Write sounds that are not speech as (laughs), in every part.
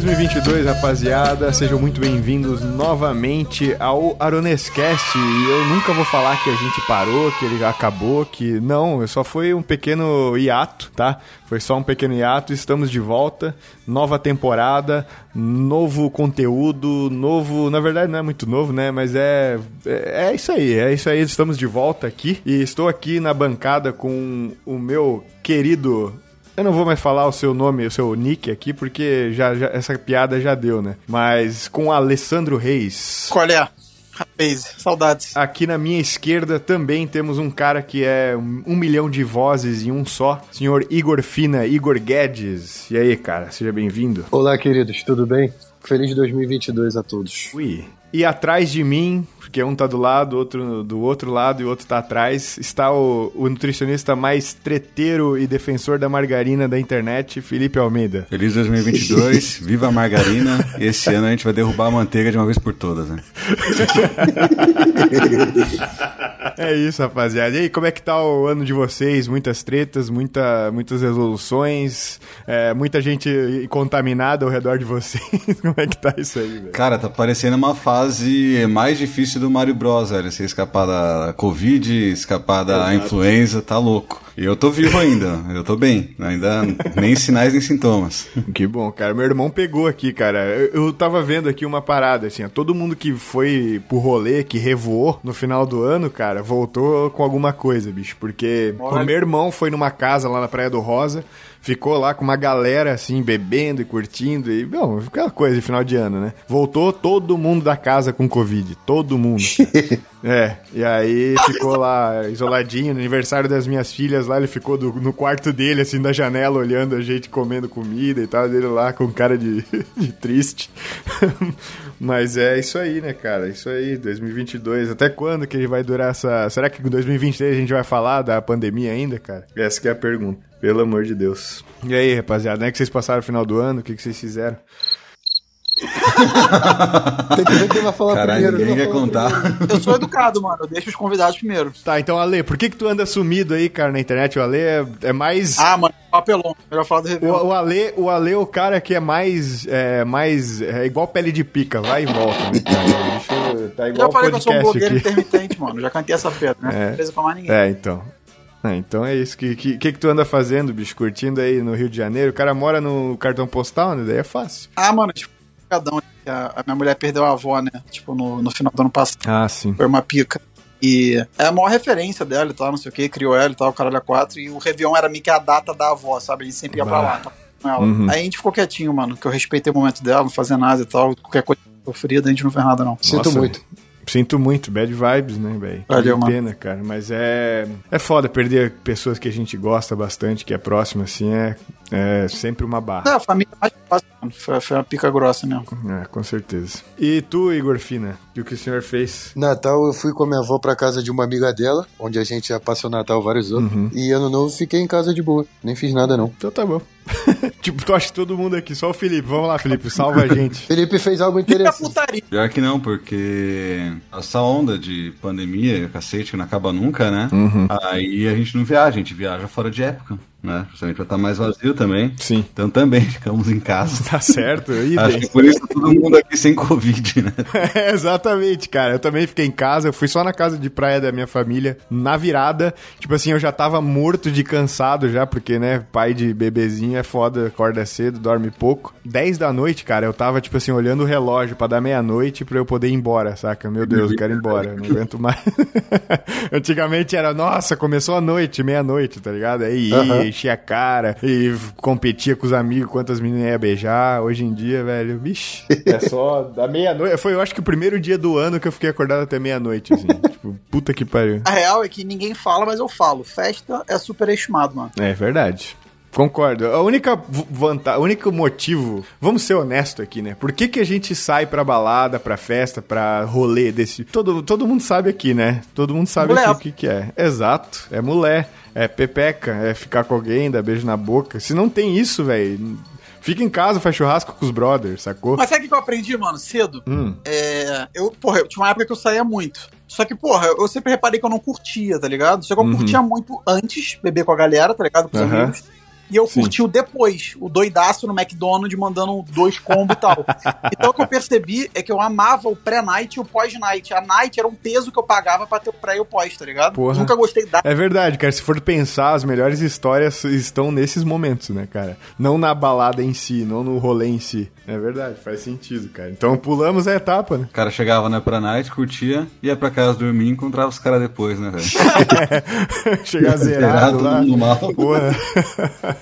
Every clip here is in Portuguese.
Feliz 2022, rapaziada. Sejam muito bem-vindos novamente ao Aronescast. E eu nunca vou falar que a gente parou, que ele acabou, que não, só foi um pequeno hiato, tá? Foi só um pequeno hiato. Estamos de volta, nova temporada, novo conteúdo, novo. Na verdade, não é muito novo, né? Mas é, é, é isso aí, é isso aí. Estamos de volta aqui e estou aqui na bancada com o meu querido eu não vou mais falar o seu nome, o seu nick aqui, porque já, já essa piada já deu, né? Mas com o Alessandro Reis. Qual é? Rapaz, saudades. Aqui na minha esquerda também temos um cara que é um, um, milhão de vozes em um só, senhor Igor Fina, Igor Guedes. E aí, cara, seja bem-vindo. Olá, queridos, tudo bem? Feliz 2022 a todos. Ui. E atrás de mim, porque um tá do lado, outro do outro lado e o outro tá atrás, está o, o nutricionista mais treteiro e defensor da margarina da internet, Felipe Almeida. Feliz 2022, (laughs) viva a margarina. Esse ano a gente vai derrubar a manteiga de uma vez por todas, né? (laughs) é isso, rapaziada. E aí, como é que tá o ano de vocês? Muitas tretas, muita, muitas resoluções, é, muita gente contaminada ao redor de vocês. (laughs) como é que tá isso aí, velho? Cara, tá parecendo uma fase mais difícil do Mario Bros, velho. Você escapar da Covid, escapar da Exato. influenza, tá louco. E eu tô vivo ainda, eu tô bem. Ainda nem sinais nem sintomas. Que bom, cara. Meu irmão pegou aqui, cara. Eu, eu tava vendo aqui uma parada, assim, ó, todo mundo que foi pro rolê, que revoou no final do ano, cara, voltou com alguma coisa, bicho. Porque Olha. o meu irmão foi numa casa lá na Praia do Rosa ficou lá com uma galera assim, bebendo e curtindo e, bom, aquela coisa de final de ano, né? Voltou todo mundo da casa com Covid, todo mundo. (laughs) é, e aí ficou lá isoladinho, no aniversário das minhas filhas lá, ele ficou do, no quarto dele, assim, da janela, olhando a gente comendo comida e tal, dele lá com cara de, (laughs) de triste. Mas é isso aí, né, cara? Isso aí, 2022. Até quando que vai durar essa. Será que em 2023 a gente vai falar da pandemia ainda, cara? Essa é a pergunta. Pelo amor de Deus. E aí, rapaziada, como é que vocês passaram o final do ano? O que, que vocês fizeram? (laughs) Tem que ver quem vai falar Caralho, primeiro. Ninguém quer contar. Primeiro. Eu sou educado, mano. Eu deixo os convidados primeiro. Tá, então, Ale, por que que tu anda sumido aí, cara, na internet? O Ale é, é mais... Ah, mano, papelão. Melhor falar do review. O, o, Ale, o Ale é o cara que é mais... É, mais é igual pele de pica, vai e volta. Né, cara? tá igual Já falei que eu sou um blogueiro aqui. intermitente, mano. Já cantei essa pedra, né? É. Não pra mais ninguém. É, então. Ah, então é isso. O que, que, que, tu anda fazendo, bicho? Curtindo aí no Rio de Janeiro? O cara mora no cartão postal, né? Daí é fácil. Ah, mano, tipo, cada a, a minha mulher perdeu a avó, né? Tipo, no, no final do ano passado. Ah, sim. Foi uma pica. E é a maior referência dela e tal, não sei o que, criou ela e tal, o caralho a quatro. E o Réveillon era meio que a data da avó, sabe? A gente sempre ia bah. pra lá, tá? com ela. Uhum. Aí a gente ficou quietinho, mano, que eu respeitei o momento dela, não fazia nada e tal. Qualquer coisa sofrida, a gente não fez nada, não. Sinto Nossa, muito. Sinto muito, bad vibes, né, velho? Valeu, que pena, cara. Mas é. É foda perder pessoas que a gente gosta bastante, que é próximo, assim, é, é sempre uma barra. É, a família mais fácil, foi, foi uma pica grossa mesmo. É, com certeza. E tu, Igor Fina, o que o senhor fez? Natal eu fui com a minha avó pra casa de uma amiga dela, onde a gente já passou Natal vários anos. Uhum. E ano novo fiquei em casa de boa. Nem fiz nada, não. Então tá bom. (laughs) tipo, tu acha que todo mundo aqui, só o Felipe. Vamos lá, Felipe, salva a gente. (laughs) Felipe fez algo interessante. Pior que não, porque essa onda de pandemia, cacete, que não acaba nunca, né? Uhum. Aí a gente não viaja, a gente viaja fora de época né? Justamente vai estar mais vazio também. Sim. Então também (laughs) ficamos em casa. Tá certo. Acho que por isso todo mundo aqui sem Covid, né? (laughs) É, exatamente, cara. Eu também fiquei em casa. Eu fui só na casa de praia da minha família na virada. Tipo assim, eu já tava morto de cansado já, porque, né, pai de bebezinho é foda, acorda cedo, dorme pouco. 10 da noite, cara, eu tava, tipo assim, olhando o relógio para dar meia-noite pra eu poder ir embora, saca? Meu Deus, eu quero ir embora. Não aguento mais. (laughs) Antigamente era, nossa, começou a noite, meia-noite, tá ligado? Aí, uhum enchia a cara e competia com os amigos quantas meninas ia beijar. Hoje em dia, velho, bicho, é só da meia-noite. Foi, eu acho que o primeiro dia do ano que eu fiquei acordado até meia-noite, assim. (laughs) tipo, puta que pariu. A real é que ninguém fala, mas eu falo. Festa é super estimado, mano. É verdade. Concordo. A única vantagem, o único motivo, vamos ser honestos aqui, né? Por que, que a gente sai pra balada, pra festa, pra rolê desse. Todo, todo mundo sabe aqui, né? Todo mundo sabe o que, que é. Exato, é mulher é pepeca, é ficar com alguém, dar beijo na boca. Se não tem isso, velho, Fica em casa, faz churrasco com os brothers, sacou? Mas sabe o que eu aprendi, mano, cedo? Hum. É, eu, porra, eu tinha uma época que eu saía muito. Só que, porra, eu sempre reparei que eu não curtia, tá ligado? Só que eu uhum. curtia muito antes beber com a galera, tá ligado? Com os uhum. amigos. E eu Sim. curti o depois, o doidaço no McDonald's mandando dois combos e tal. então o que eu percebi é que eu amava o pré-night e o pós-night. A night era um peso que eu pagava pra ter o pré e o pós, tá ligado? Porra. Nunca gostei da. É verdade, cara. Se for pensar, as melhores histórias estão nesses momentos, né, cara? Não na balada em si, não no rolê em si. É verdade, faz sentido, cara. Então pulamos a etapa, né? O cara chegava na pra night, curtia, ia pra casa dormir e encontrava os caras depois, né, velho? (laughs) Chegar zerado, lá. Mal. Porra. (laughs)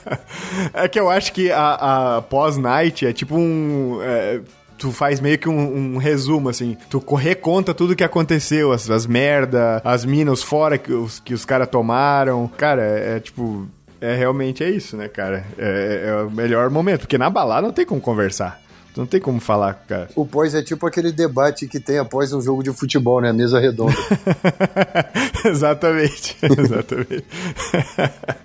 é que eu acho que a, a pós-night é tipo um. É, tu faz meio que um, um, resumo, assim. Tu reconta tudo que aconteceu, as, as merda, as minas fora que os, que os caras tomaram. Cara, é, é tipo é realmente é isso, né, cara? É, é, o melhor momento, porque na balada não tem como conversar. Não tem como falar, cara. O pós é tipo aquele debate que tem após um jogo de futebol, né? A mesa redonda. (laughs) exatamente. (laughs) Exatamente.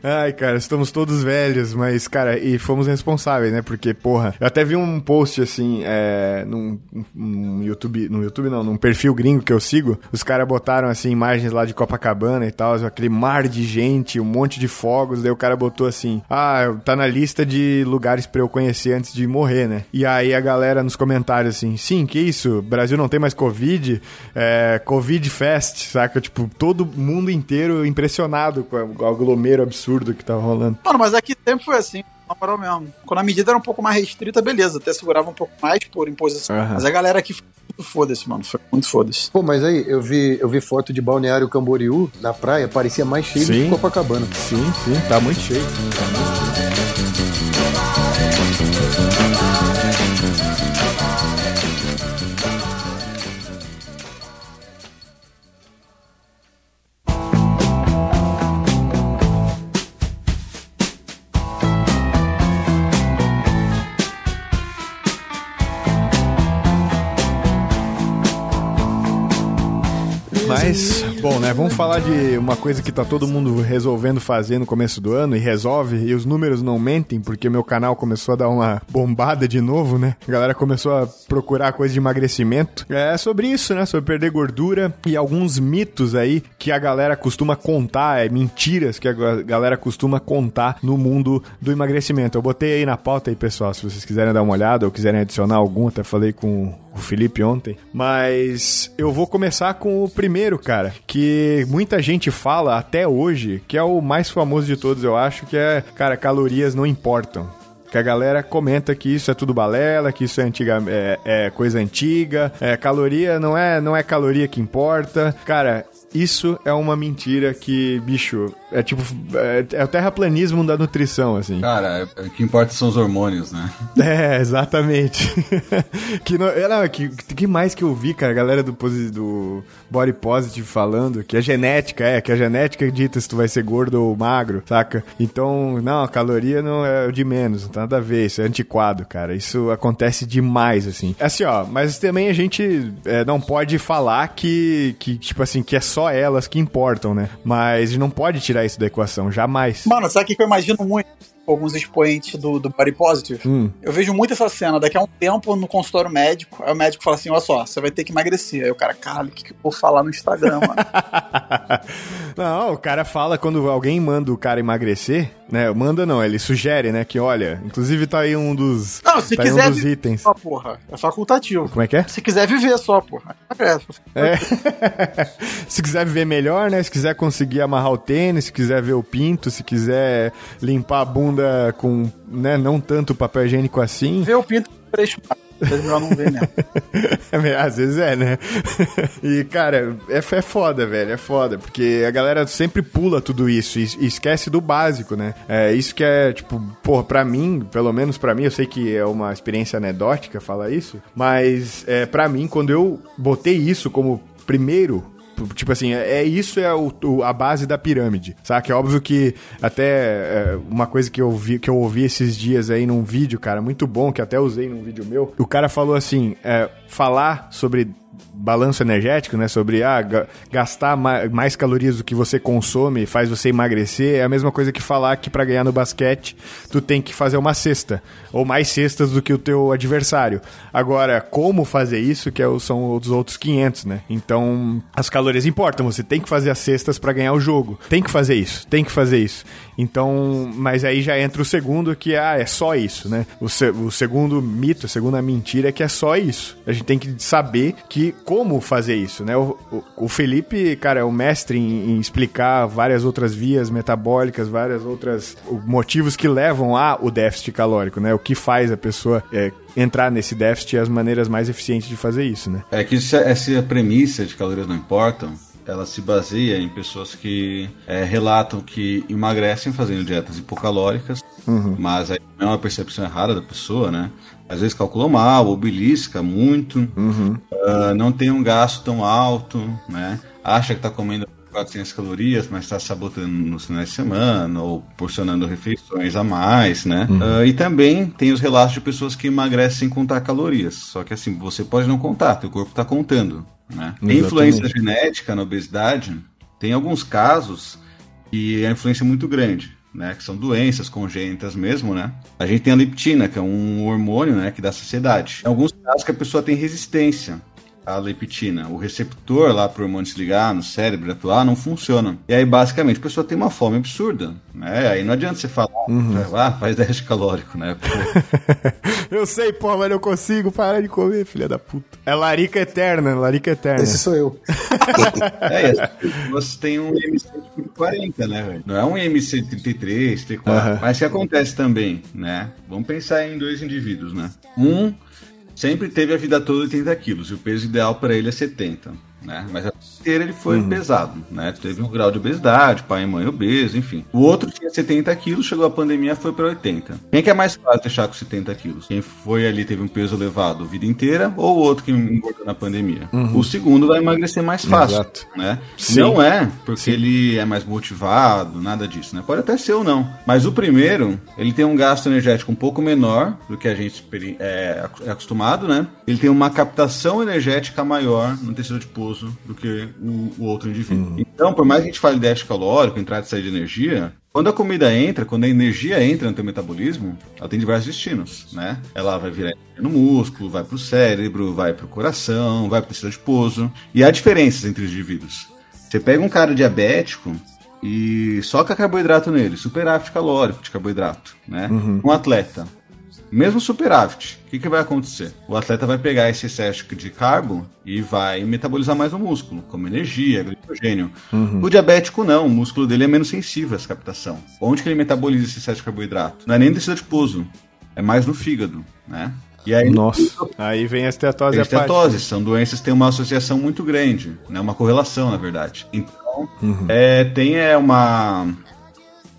Ai, cara, estamos todos velhos, mas, cara, e fomos responsáveis, né? Porque, porra, eu até vi um post assim, é, num, num YouTube, no YouTube não, num perfil gringo que eu sigo, os caras botaram assim imagens lá de Copacabana e tal, aquele mar de gente, um monte de fogos, daí o cara botou assim: "Ah, tá na lista de lugares para eu conhecer antes de morrer, né?". E aí a galera nos comentários assim, sim, que isso? Brasil não tem mais Covid? É, Covid Fest, saca? Tipo, todo mundo inteiro impressionado com o aglomero absurdo que tava rolando. Mano, mas aqui sempre foi assim na moral mesmo. Quando a medida era um pouco mais restrita, beleza, até segurava um pouco mais por imposição. Uhum. Mas a galera aqui foi muito foda-se, mano. Foi muito foda-se. Pô, mas aí, eu vi, eu vi foto de Balneário Camboriú na praia, parecia mais cheio sim. do que Copacabana. Sim, sim, tá muito cheio. Tá muito cheio. Bom, né? Vamos falar de uma coisa que tá todo mundo resolvendo fazer no começo do ano e resolve, e os números não mentem, porque meu canal começou a dar uma bombada de novo, né? A galera começou a procurar coisa de emagrecimento. É sobre isso, né? Sobre perder gordura e alguns mitos aí que a galera costuma contar, é mentiras que a galera costuma contar no mundo do emagrecimento. Eu botei aí na pauta aí, pessoal, se vocês quiserem dar uma olhada ou quiserem adicionar algum, até falei com o Felipe ontem. Mas eu vou começar com o primeiro, cara, que muita gente fala até hoje, que é o mais famoso de todos, eu acho, que é, cara, calorias não importam que a galera comenta que isso é tudo balela, que isso é, antiga, é, é coisa antiga, é, caloria não é, não é caloria que importa. Cara, isso é uma mentira que, bicho, é tipo. É, é o terraplanismo da nutrição, assim. Cara, é, o que importa são os hormônios, né? (laughs) É, exatamente. (laughs) que, não, é, não, que, que mais que eu vi, cara, a galera do, do Body Positive falando que a genética, é, que a genética dita se tu vai ser gordo ou magro, saca? Então, não, a caloria não é o de menos, não tem nada a ver, isso é antiquado, cara. Isso acontece demais, assim. Assim, ó, mas também a gente é, não pode falar que, que, tipo assim, que é só elas que importam, né? Mas não pode tirar isso da equação, jamais. Mano, sabe o que eu imagino muito? alguns expoentes do, do Body Positive. Hum. Eu vejo muito essa cena. Daqui a um tempo, no consultório médico, aí o médico fala assim: olha só, você vai ter que emagrecer. Aí o cara, caralho, o que, que eu vou falar no Instagram, mano? (laughs) (laughs) não, o cara fala quando alguém manda o cara emagrecer, né? Manda não, ele sugere, né? Que olha, inclusive tá aí um dos. Não, se tá quiser. Um dos itens. Só, porra. É facultativo. Como é que é? Se quiser viver só, porra. É. (laughs) se quiser viver melhor, né? Se quiser conseguir amarrar o tênis, se quiser ver o pinto, se quiser limpar a bunda com, né, não tanto papel higiênico assim. Vê o pinto prestado. melhor não ver mesmo. (laughs) É, às vezes é, né? (laughs) E, cara, é, é foda, velho. É foda. Porque a galera sempre pula tudo isso e, e esquece do básico, né? É isso que é, tipo, porra, pra mim, pelo menos pra mim, eu sei que é uma experiência anedótica falar isso, mas é, pra mim, quando eu botei isso como primeiro Tipo assim, é, é isso é o, o, a base da pirâmide, sabe? É óbvio que até é, uma coisa que eu, vi, que eu ouvi esses dias aí num vídeo, cara, muito bom, que até usei num vídeo meu, o cara falou assim, é, falar sobre balanço energético, né? Sobre ah, gastar mais calorias do que você consome faz você emagrecer. É a mesma coisa que falar que para ganhar no basquete tu tem que fazer uma cesta ou mais cestas do que o teu adversário. Agora, como fazer isso que é são os outros 500, né? Então, as calorias importam. Você tem que fazer as cestas para ganhar o jogo. Tem que fazer isso. Tem que fazer isso. Então, mas aí já entra o segundo que ah, é só isso, né? O, se, o segundo mito, a segunda mentira é que é só isso. A gente tem que saber que como fazer isso, né? O, o, o Felipe, cara, é o mestre em, em, explicar várias outras vias metabólicas, várias outras motivos que levam a o déficit calórico, né? O que faz a pessoa é, entrar nesse déficit e as maneiras mais eficientes de fazer isso, né? É que essa premissa de calorias não importam ela se baseia em pessoas que é, relatam que emagrecem fazendo dietas hipocalóricas, uhum. mas aí é uma percepção errada da pessoa, né? Às vezes calculou mal, ou belisca muito, uhum. uh, não tem um gasto tão alto, né? Acha que está comendo 400 calorias, mas está sabotando nos finais de semana ou porcionando refeições a mais, né? Uhum. Uh, e também tem os relatos de pessoas que emagrecem sem contar calorias. Só que assim, você pode não contar, teu corpo está contando. Né? Tem influência genética na obesidade, tem alguns casos que a influência é muito grande. Né, que são doenças congênitas mesmo, né? A gente tem a leptina, que é um hormônio, né, que dá saciedade. Em alguns casos que a pessoa tem resistência a leptina, o receptor lá para o hormônio se ligar no cérebro atuar não funciona. E aí, basicamente, a pessoa tem uma fome absurda. Né? Aí não adianta você falar, uhum. ah, faz déficit calórico, né? (laughs) eu sei, porra, mas eu consigo parar de comer, filha da puta. É larica eterna, larica eterna. Esse sou eu. (laughs) é, você tem um IMC de 40, né, velho? Não é um IMC de 33, 34. Uhum. Mas que acontece também, né? Vamos pensar em dois indivíduos, né? Um sempre teve a vida toda 80 quilos e o peso ideal para ele é 70 né? Mas a vida inteira ele foi uhum. pesado, né? Teve um grau de obesidade, pai e mãe obeso, enfim. O outro tinha 70 quilos, chegou a pandemia, foi para 80. Quem é que é mais fácil deixar com 70 quilos? Quem foi ali, teve um peso elevado a vida inteira, ou o outro que engordou na pandemia? Uhum. O segundo vai emagrecer mais fácil, Exato. né? Sim. Não é porque Sim. ele é mais motivado, nada disso, né? Pode até ser ou não. Mas o primeiro, ele tem um gasto energético um pouco menor do que a gente é, é acostumado, né? Ele tem uma captação energética maior no tecido adiposo do que o, o outro indivíduo. Uhum. Então, por mais que a gente fale de déficit calórico, entrada e saída de energia, quando a comida entra, quando a energia entra no teu metabolismo, ela tem diversos destinos, né? Ela vai virar no músculo, vai para o cérebro, vai para o coração, vai para o tecido adiposo. E há diferenças entre os indivíduos. Você pega um cara diabético e soca carboidrato nele, superávit calórico de carboidrato, né? Uhum. Um atleta mesmo superávit, o que, que vai acontecer? O atleta vai pegar esse excesso de carbo e vai metabolizar mais o músculo, como energia, glicogênio. Uhum. O diabético não, o músculo dele é menos sensível a essa captação. Onde que ele metaboliza esse excesso de carboidrato? Não é nem no tecido adiposo, é mais no fígado, né? E aí, Nossa, aí vem a estetose. A estetose, são doenças que têm uma associação muito grande, né? uma correlação, na verdade. Então, uhum. é, tem é, uma,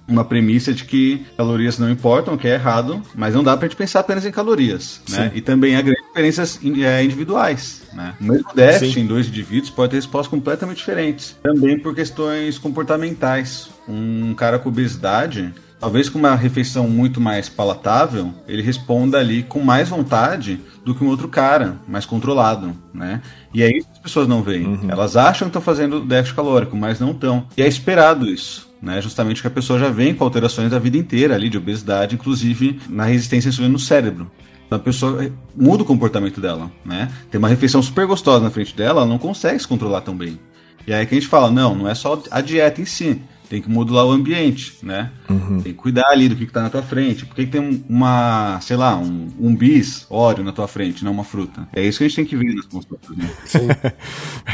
uma premissa de que calorias não importam, que é errado, mas não dá pra gente pensar apenas em calorias, né? E também há grandes diferenças é, individuais, né? O mesmo déficit Sim. em dois indivíduos pode ter respostas completamente diferentes. Também por questões comportamentais. Um cara com obesidade, talvez com uma refeição muito mais palatável, ele responda ali com mais vontade do que um outro cara, mais controlado, né? E é isso que as pessoas não veem. Uhum. Elas acham que estão fazendo déficit calórico, mas não estão. E é esperado isso né? Justamente que a pessoa já vem com alterações da vida inteira ali de obesidade, inclusive na resistência à insulina no cérebro. Então a pessoa muda o comportamento dela, né? Tem uma refeição super gostosa na frente dela, ela não consegue se controlar tão bem. E aí que a gente fala, não, não é só a dieta em si, tem que modular o ambiente, né? Uhum. Tem que cuidar ali do que, está na tua frente. Por que, que tem uma, sei lá, um, um bis, óleo na tua frente, não uma fruta? É isso que a gente tem que ver nas consultas, né? (laughs)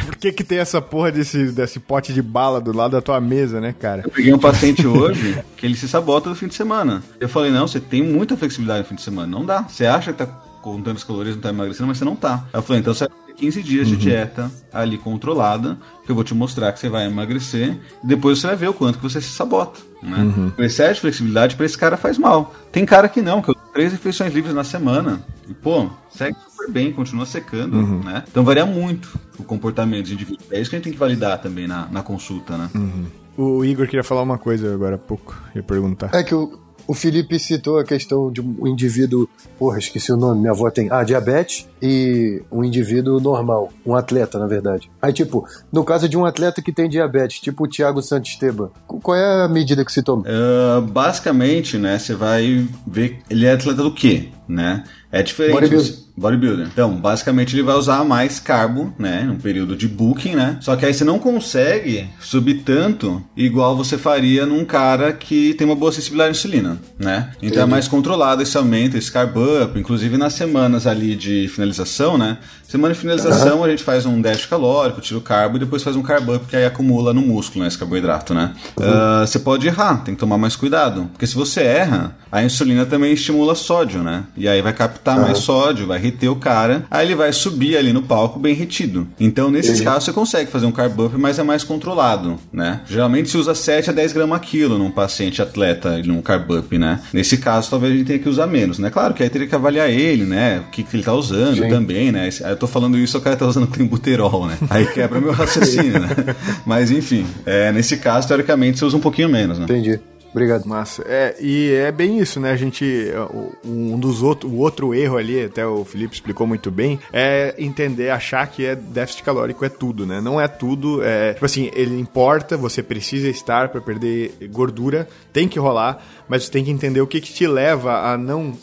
Por que, que tem essa porra desse, desse pote de bala do lado da tua mesa, né, cara? Eu peguei um paciente hoje (laughs) que ele se sabota no fim de semana. Eu falei, não, você tem muita flexibilidade no fim de semana. Não dá. Você acha que tá contando as calorias, não tá emagrecendo, mas você não tá. Eu falei, então você 15 dias uhum. de dieta ali controlada, que eu vou te mostrar que você vai emagrecer, e depois você vai ver o quanto que você se sabota. Né? Uhum. O excesso de flexibilidade para esse cara faz mal. Tem cara que não, que eu três refeições livres na semana, e pô, segue super bem, continua secando, uhum. né? Então varia muito o comportamento dos indivíduos. É isso que a gente tem que validar também na, na consulta, né? Uhum. O Igor queria falar uma coisa agora há pouco, ia perguntar. É que o, O Felipe citou a questão de um indivíduo, porra, esqueci o nome, minha avó tem, ah, diabetes e um indivíduo normal, um atleta, na verdade. Aí, tipo, no caso de um atleta que tem diabetes, tipo o Thiago Santisteban, qual é a medida que se toma? Uh, basicamente, né, você vai ver, ele é atleta do quê, né? É diferente. Bodybuilder. Bodybuilder. Então, basicamente ele vai usar mais carbo, né, num período de booking, né? Só que aí você não consegue subir tanto igual você faria num cara que tem uma boa sensibilidade à insulina, né? Então é Entendi. é mais controlado esse aumento, esse carb up, inclusive nas semanas ali de finalização, né? Semana de finalização uhum. a gente faz um déficit calórico, tira o carbo e depois faz um carb up que aí acumula no músculo, né, esse carboidrato, né? Uhum. Uh, você pode errar, tem que tomar mais cuidado, porque se você erra, a insulina também estimula sódio, né? E aí vai captar uhum. mais sódio, vai reter o cara, aí ele vai subir ali no palco bem retido. Então, nesses casos, você consegue fazer um carb up, mas é mais controlado, né? Geralmente se usa 7 a 10 gramas quilo num paciente atleta, num carb up, né? Nesse caso, talvez a gente tenha que usar menos, né? Claro que aí teria que avaliar ele, né? O que, que ele tá usando Sim. também, né? Tô falando isso, o cara tá usando clenbuterol, né? Aí quebra meu raciocínio, né? Mas enfim, é, nesse caso, teoricamente, você usa um pouquinho menos, né? Entendi. Obrigado. Massa. É, e é bem isso, né? A gente. Um dos outros. O outro erro ali, até o Felipe explicou muito bem, é entender, achar que é déficit calórico é tudo, né? Não é tudo. É, tipo assim, ele importa, você precisa estar para perder gordura, tem que rolar, mas você tem que entender o que, que te leva a não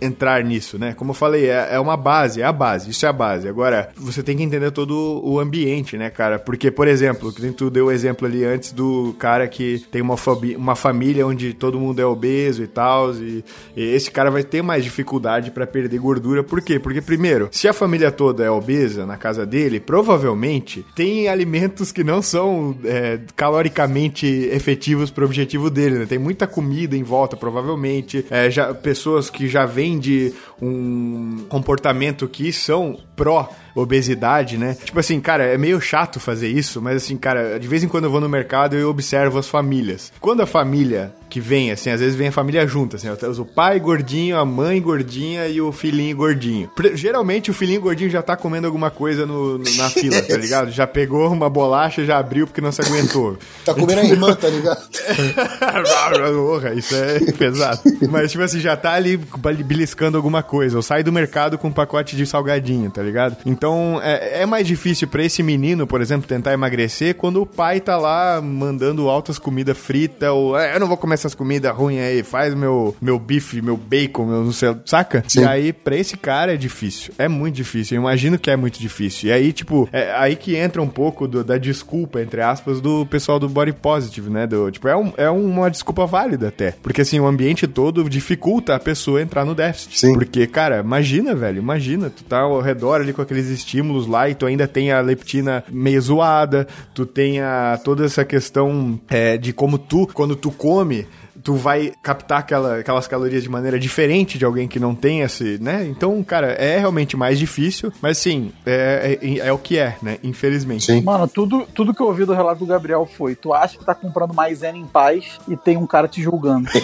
entrar nisso, né? Como eu falei, é, é, uma base, é a base, isso é a base. Agora, você tem que entender todo o ambiente, né, cara? Porque, por exemplo, que tu deu o exemplo ali antes do cara que tem uma, uma família onde todo mundo é obeso e tal, e, e esse cara vai ter mais dificuldade para perder gordura. Por quê? Porque, primeiro, se a família toda é obesa na casa dele, provavelmente tem alimentos que não são é, caloricamente efetivos pro objetivo dele, né? Tem muita comida em volta, provavelmente. É, já, pessoas que já vêm de um comportamento que são pró obesidade, né? Tipo assim, cara, é meio chato fazer isso, mas assim, cara, de vez em quando eu vou no mercado e eu observo as famílias. Quando a família que vem, assim, às vezes vem a família junta, assim, o pai gordinho, a mãe gordinha e o filhinho gordinho. Geralmente o filhinho gordinho já tá comendo alguma coisa no, no na fila, tá ligado? Já pegou uma bolacha, já abriu porque não se aguentou. tá comendo a irmã, tá ligado? (laughs) Porra, isso é pesado. Mas, tipo assim, já tá ali beliscando alguma coisa, ou sai do mercado com um pacote de salgadinho, tá ligado? Então, é, é mais difícil para esse menino, por exemplo, tentar emagrecer quando o pai tá lá mandando altas comidas fritas, ou é, eu não vou comer essas comidas ruins aí, faz meu, meu bife, meu bacon, meu não sei, saca? Sim. E aí, pra esse cara é difícil. É muito difícil. Eu imagino que é muito difícil. E aí, tipo, é aí que entra um pouco do, da desculpa, entre aspas, do pessoal do body positive, né? Do, tipo, é, um, é uma desculpa válida até. Porque assim, o ambiente todo dificulta a pessoa entrar no déficit. Sim. Porque, cara, imagina, velho, imagina, tu tá ao redor ali com aqueles estímulos lá e tu ainda tem a leptina meio zoada, tu tem a, toda essa questão é, de como tu, quando tu come, tu vai captar aquela, aquelas calorias de maneira diferente de alguém que não tem esse, né? Então, cara, é realmente mais difícil, mas sim, é, é, é, o que é, né? Infelizmente. Sim. Mano, tudo, tudo que eu ouvi do relato do Gabriel foi: tu acha que tá comprando maisena em paz e tem um cara te julgando. (laughs)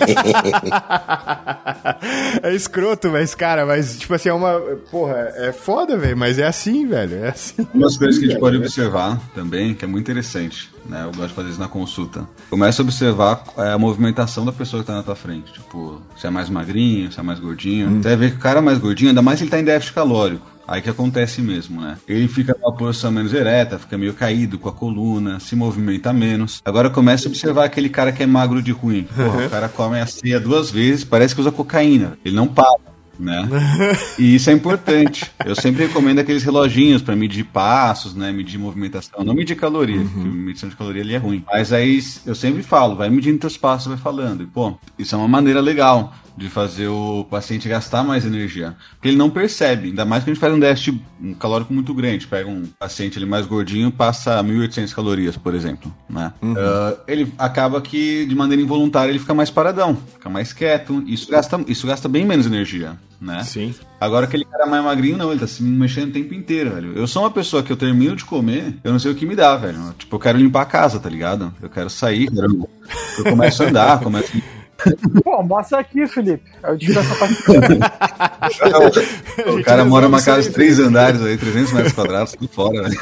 (laughs) é escroto, mas, cara, mas, tipo assim, é uma. Porra, é foda, velho, mas é assim, velho. É assim. Umas coisas que a gente pode observar também, que é muito interessante, né? Eu gosto de fazer isso na consulta. Começa a observar é, a movimentação da pessoa que tá na tua frente. Tipo, se é mais magrinho, se é mais gordinho. Hum. Você vai ver que o cara mais gordinho, ainda mais se ele tá em déficit calórico. Aí que acontece mesmo, né? Ele fica numa posição menos ereta, fica meio caído com a coluna, se movimenta menos. Agora começa a observar aquele cara que é magro de ruim. Porra, o cara come a ceia duas vezes, parece que usa cocaína. Ele não para né? (laughs) E isso é importante. Eu sempre recomendo aqueles reloginhos para medir passos, né? Medir movimentação, não medir caloria, uhum. porque medição de caloria ali é ruim. Mas aí eu sempre falo, vai medindo teus passos, vai falando. E, pô, isso é uma maneira legal de fazer o paciente gastar mais energia. Porque ele não percebe, ainda mais que a gente faz um déficit calórico muito grande. Pega um paciente ele mais gordinho, passa 1.800 calorias, por exemplo, né? Uhum. Uh, ele acaba que, de maneira involuntária, ele fica mais paradão, fica mais quieto. Isso gasta, isso gasta bem menos energia né? Sim. Agora aquele cara mais magrinho, não, ele tá se mexendo o tempo inteiro, velho. Eu sou uma pessoa que eu termino de comer, eu não sei o que me dá, velho. Tipo, eu quero limpar a casa, tá ligado? Eu quero sair, quero... eu começo a andar, começo Pô, mostra aqui, Felipe. Eu digo essa parte. o cara mora numa casa de três andares aí, 300 metros quadrados, tudo fora, velho.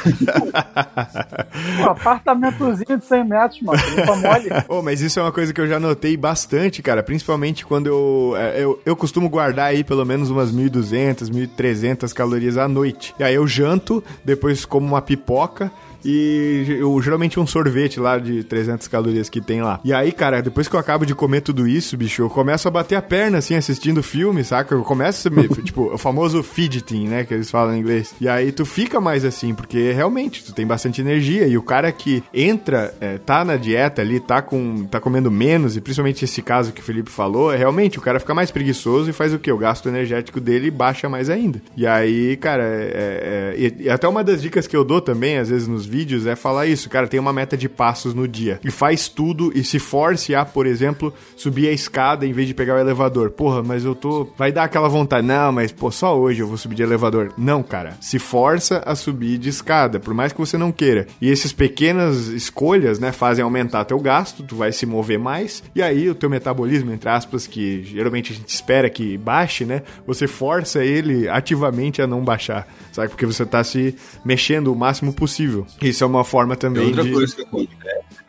Pô, apartamentozinho de 100 metros, mano. Limpa mole. Pô, mas isso é uma coisa que eu já notei bastante, cara. Principalmente quando eu, é, eu, eu costumo guardar aí pelo menos umas 1.200, 1.300 calorias à noite. E aí eu janto, depois como uma pipoca e eu, geralmente um sorvete lá de 300 calorias que tem lá. E aí, cara, depois que eu acabo de comer tudo isso, bicho, eu começo a bater a perna, assim, assistindo filme, saca? Eu começo, (laughs) tipo, o famoso fidgeting, né, que eles falam em inglês. E aí tu fica mais assim, porque realmente tu tem bastante energia e o cara que entra, é, tá na dieta ali, tá, com, tá comendo menos, e principalmente esse caso que o Felipe falou, é realmente o cara fica mais preguiçoso e faz o quê? O gasto energético dele baixa mais ainda. E aí, cara, é, é, e, e até uma das dicas que eu dou também, às vezes nos vídeos é falar isso, cara, tem uma meta de passos no dia. E faz tudo e se force a, por exemplo, subir a escada em vez de pegar o elevador. Porra, mas eu tô. Vai dar aquela vontade. Não, mas, pô, só hoje eu vou subir de elevador. Não, cara. Se força a subir de escada, por mais que você não queira. E essas pequenas escolhas, né, fazem aumentar teu gasto, tu vai se mover mais. E aí o teu metabolismo, entre aspas, que geralmente a gente espera que baixe, né? Você força ele ativamente a não baixar, sabe? Porque você tá se mexendo o máximo possível. Isso é uma forma também outra de... coisa que acontece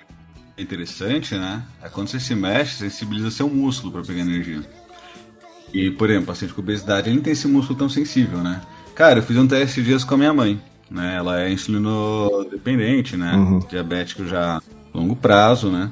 é interessante, né? É quando você se mexe, sensibiliza seu músculo para pegar energia. E, por exemplo, paciente com obesidade, ele não tem esse músculo tão sensível, né? Cara, eu fiz um teste de dias com a minha mãe, né? Ela é insulinodependente, né? Uhum. Diabético já a longo prazo, né?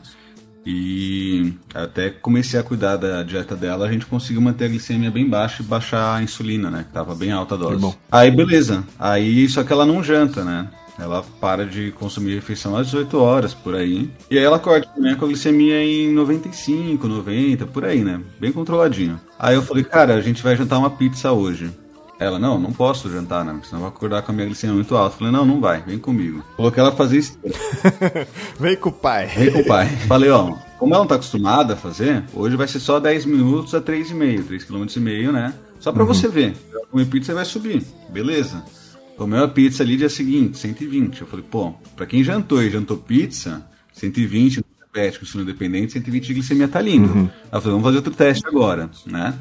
E até comecei a cuidar da dieta dela, a gente conseguiu manter a glicemia bem baixa e baixar a insulina, né? Que tava bem alta a dose. Aí beleza. Aí só que ela não janta, né? Ela para de consumir refeição às 18 horas, por aí. E aí ela acorda né, com a glicemia em 95, 90, por aí, né? Bem controladinho. Aí eu falei, cara, a gente vai jantar uma pizza hoje. Ela, não, não posso jantar, né? Senão vai acordar com a minha glicemia muito alta. Eu falei, não, não vai, vem comigo. Coloquei ela fazer isso. (laughs) vem com o pai. Vem com o pai. Falei, ó, como ela não tá acostumada a fazer, hoje vai ser só 10 minutos a 3,5, 3,5 km, né? Só pra uhum. você ver. Comer pizza vai subir. Beleza. Comeu a pizza ali dia seguinte, 120. Eu falei, pô, pra quem jantou e jantou pizza, 120 diabético, insulina dependente, 120 de glicemia tá lindo. Uhum. Ela falou, vamos fazer outro teste agora, né?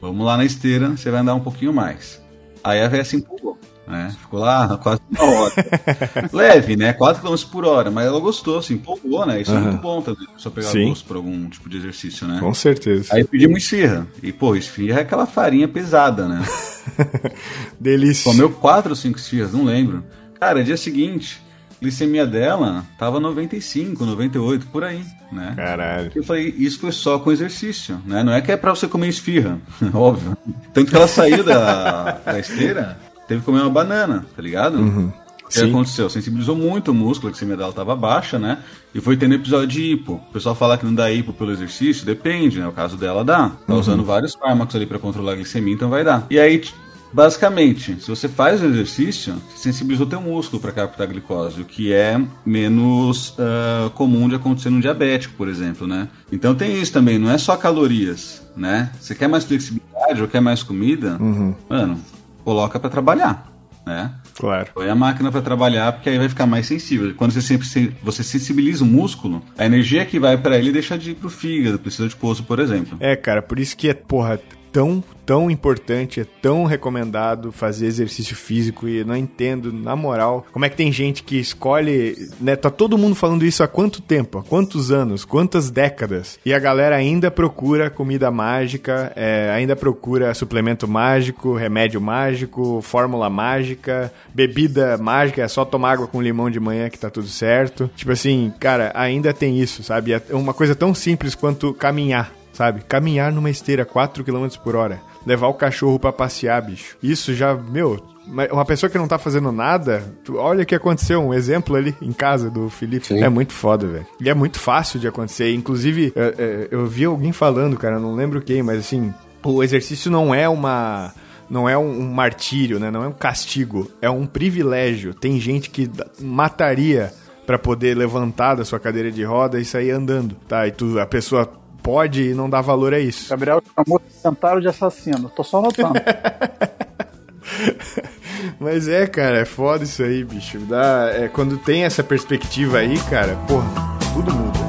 Vamos lá na esteira, você vai andar um pouquinho mais. Aí a véia se empolgou. Né? Ficou lá quase uma hora. (laughs) Leve, né? 4 km por hora, mas ela gostou, se empolgou, né? Isso uhum. é muito bom também, só pegar Sim. gosto por algum tipo de exercício, né? Com certeza. Aí pedimos esfirra. E, pô, esfirra é aquela farinha pesada, né? (laughs) Delícia. Comeu 4 ou 5 esfirras, não lembro. Cara, dia seguinte, glicemia dela tava 95, 98, por aí, né? Caralho. Eu falei, isso foi só com exercício, né? Não é que é pra você comer esfirra, (laughs) óbvio. Tanto que ela saiu da, da esteira teve que comer uma banana, tá ligado? Uhum. O que Sim. aconteceu? Sensibilizou muito o músculo, a glicemia dela estava baixa, né? E foi tendo episódio de hipo. O pessoal fala que não dá hipo pelo exercício, depende, né? O caso dela dá. Tá uhum. usando vários fármacos ali para controlar a glicemia, então vai dar. E aí, basicamente, se você faz o exercício, sensibilizou teu músculo para captar glicose, o que é menos uh, comum de acontecer num diabético, por exemplo, né? Então tem isso também, não é só calorias, né? Você quer mais flexibilidade ou quer mais comida? Uhum. Mano, coloca para trabalhar, né? Claro. Põe a máquina para trabalhar, porque aí vai ficar mais sensível. Quando você sempre você sensibiliza o músculo, a energia que vai para ele deixa de ir pro fígado, precisa de poço, por exemplo. É, cara, por isso que é, porra, tão, tão importante, é tão recomendado fazer exercício físico e não entendo, na moral, como é que tem gente que escolhe, né, tá todo mundo falando isso há quanto tempo, há quantos anos, quantas décadas, e a galera ainda procura comida mágica, é, ainda procura suplemento mágico, remédio mágico, fórmula mágica, bebida mágica, é só tomar água com limão de manhã que tá tudo certo. Tipo assim, cara, ainda tem isso, sabe? É uma coisa tão simples quanto caminhar sabe? Caminhar numa esteira 4 km por hora, levar o cachorro para passear, bicho. Isso já, meu, uma pessoa que não tá fazendo nada, olha o que aconteceu, um exemplo ali em casa do Felipe. Sim. É muito foda, velho. E é muito fácil de acontecer. Inclusive, eu, eu vi alguém falando, cara, não lembro quem, mas assim, o exercício não é uma não é um, martírio, né? Não é um castigo, é um privilégio. Tem gente que mataria para poder levantar da sua cadeira de roda e sair andando, tá? E tu, a pessoa pode e não dá valor a isso. Gabriel chamou tentaram de assassino. Tô só notando. (laughs) Mas é, cara, é foda isso aí, bicho. Dá, é, quando tem essa perspectiva aí, cara, porra, tudo muda.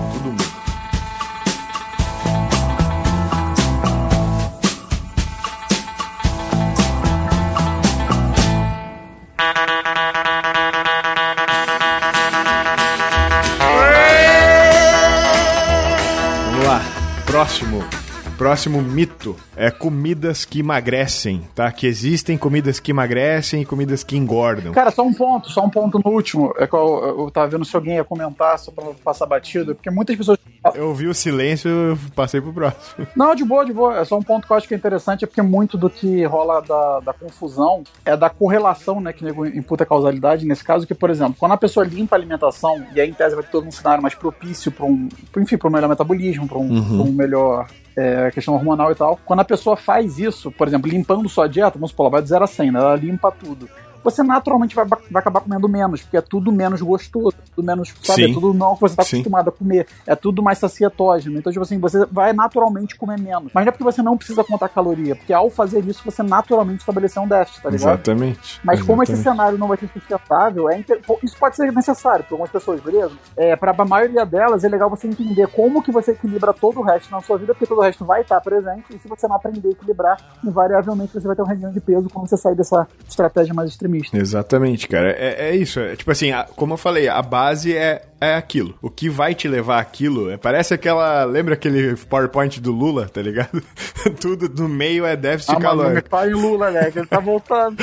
Próximo mito é comidas que emagrecem, tá? Que existem comidas que emagrecem e comidas que engordam. Cara, só um ponto, só um ponto no último. É que eu, eu tava vendo se alguém ia comentar só pra passar batido, porque muitas pessoas. Eu ouvi o silêncio, passei pro próximo. (laughs) Não, de boa, de boa. É só um ponto que eu acho que é interessante, é porque muito do que rola da, da confusão é da correlação, né? Que nego imputa causalidade. Nesse caso, que, por exemplo, quando a pessoa limpa a alimentação, e aí em tese vai ter todo um cenário mais propício para um. Enfim, para um melhor metabolismo, para um, uhum. um melhor é, questão hormonal e tal. Quando a pessoa faz isso, por exemplo, limpando sua dieta, vamos supor, ela vai de 0 a 100, né? Ela limpa tudo você naturalmente vai, vai acabar comendo menos, porque é tudo menos gostoso, tudo menos, sabe? É tudo não que você tá Sim. acostumado a comer. É tudo mais sacietógeno. Então, tipo assim, você vai naturalmente comer menos. Mas não é porque você não precisa contar caloria, porque ao fazer isso, você naturalmente estabeleceu um déficit, tá ligado? Exatamente. Mas Exatamente. como esse cenário não vai ser sustentável, é inter... isso pode ser necessário para algumas pessoas, beleza? É, para a maioria delas, é legal você entender como que você equilibra todo o resto na sua vida, porque todo o resto vai estar presente, e se você não aprender a equilibrar, invariavelmente você vai ter um rendimento de peso quando você sair dessa estratégia mais extremista. Exatamente. Exatamente, cara. É, é isso. É, tipo assim, a, como eu falei, a base é, é aquilo. O que vai te levar aquilo é, parece aquela. Lembra aquele PowerPoint do Lula, tá ligado? (laughs) Tudo no meio é déficit ah, calórico. Pai Lula, né? Que ele tá voltando.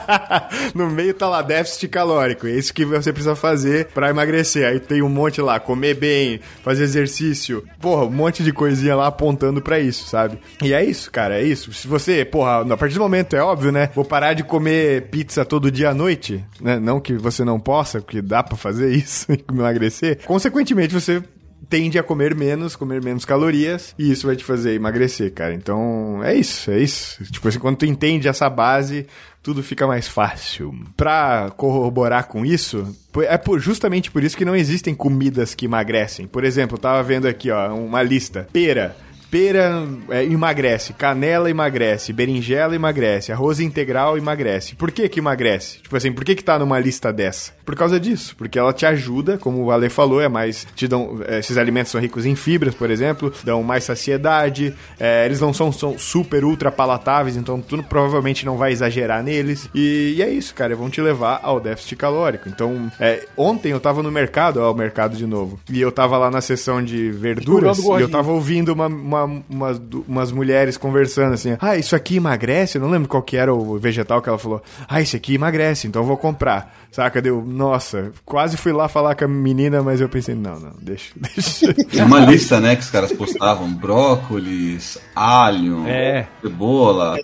(laughs) no meio tá lá déficit calórico. É isso que você precisa fazer para emagrecer. Aí tem um monte lá, comer bem, fazer exercício. Porra, um monte de coisinha lá apontando para isso, sabe? E é isso, cara, é isso. Se você, porra, a partir do momento é óbvio, né? Vou parar de comer pizza todo dia à noite, né? Não que você não possa, porque dá para fazer (laughs) isso e emagrecer. Consequentemente, você tende a comer menos, comer menos calorias, e isso vai te fazer emagrecer, cara. Então, é isso, é isso. Tipo assim, quando tu entende essa base, tudo fica mais fácil. Pra corroborar com isso, é por, justamente por isso que não existem comidas que emagrecem. Por exemplo, eu tava vendo aqui, ó, uma lista. Pera, Pera é, emagrece, canela emagrece, berinjela emagrece, arroz integral emagrece. Por que que emagrece? Tipo assim, por que que tá numa lista dessa? Por causa disso, porque ela te ajuda, como o Ale falou, é mais, te dão, é, esses alimentos são ricos em fibras, por exemplo, dão mais saciedade, é, eles não são, são, super ultra palatáveis, então tu provavelmente não vai exagerar neles, e, e, é isso, cara, vão te levar ao déficit calórico. Então, é, ontem eu tava no mercado, ó, o mercado de novo, e eu tava lá na seção de verduras, e eu tava ouvindo uma, uma uma, umas, umas mulheres conversando assim: Ah, isso aqui emagrece? Eu não lembro qual que era o vegetal que ela falou. Ah, isso aqui emagrece, então eu vou comprar. Saca? Deu, nossa, quase fui lá falar com a menina, mas eu pensei: Não, não, deixa, (laughs) deixa. Tinha uma lista, né, que os caras postavam: brócolis, alho, é. cebola,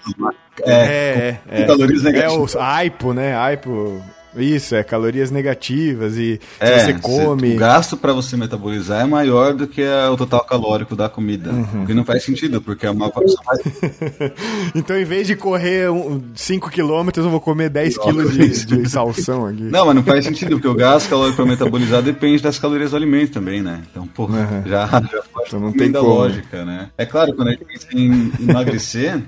é, é, é, é, calorias negativas. É o aipo, né? Aipo isso, é calorias negativas e é, você come. o gasto para você metabolizar é maior do que o total calórico da comida. Uhum. O que não faz sentido, porque é uma coisa mais. (laughs) então, em vez de correr 5 km, eu vou comer 10 kg de, de salsão aqui. Não, mas não faz sentido, porque o gasto calórico para metabolizar depende das calorias do alimento também, né? Então, pô, uhum. já, já então não tem da lógica, né? É claro, quando a gente pensa em emagrecer,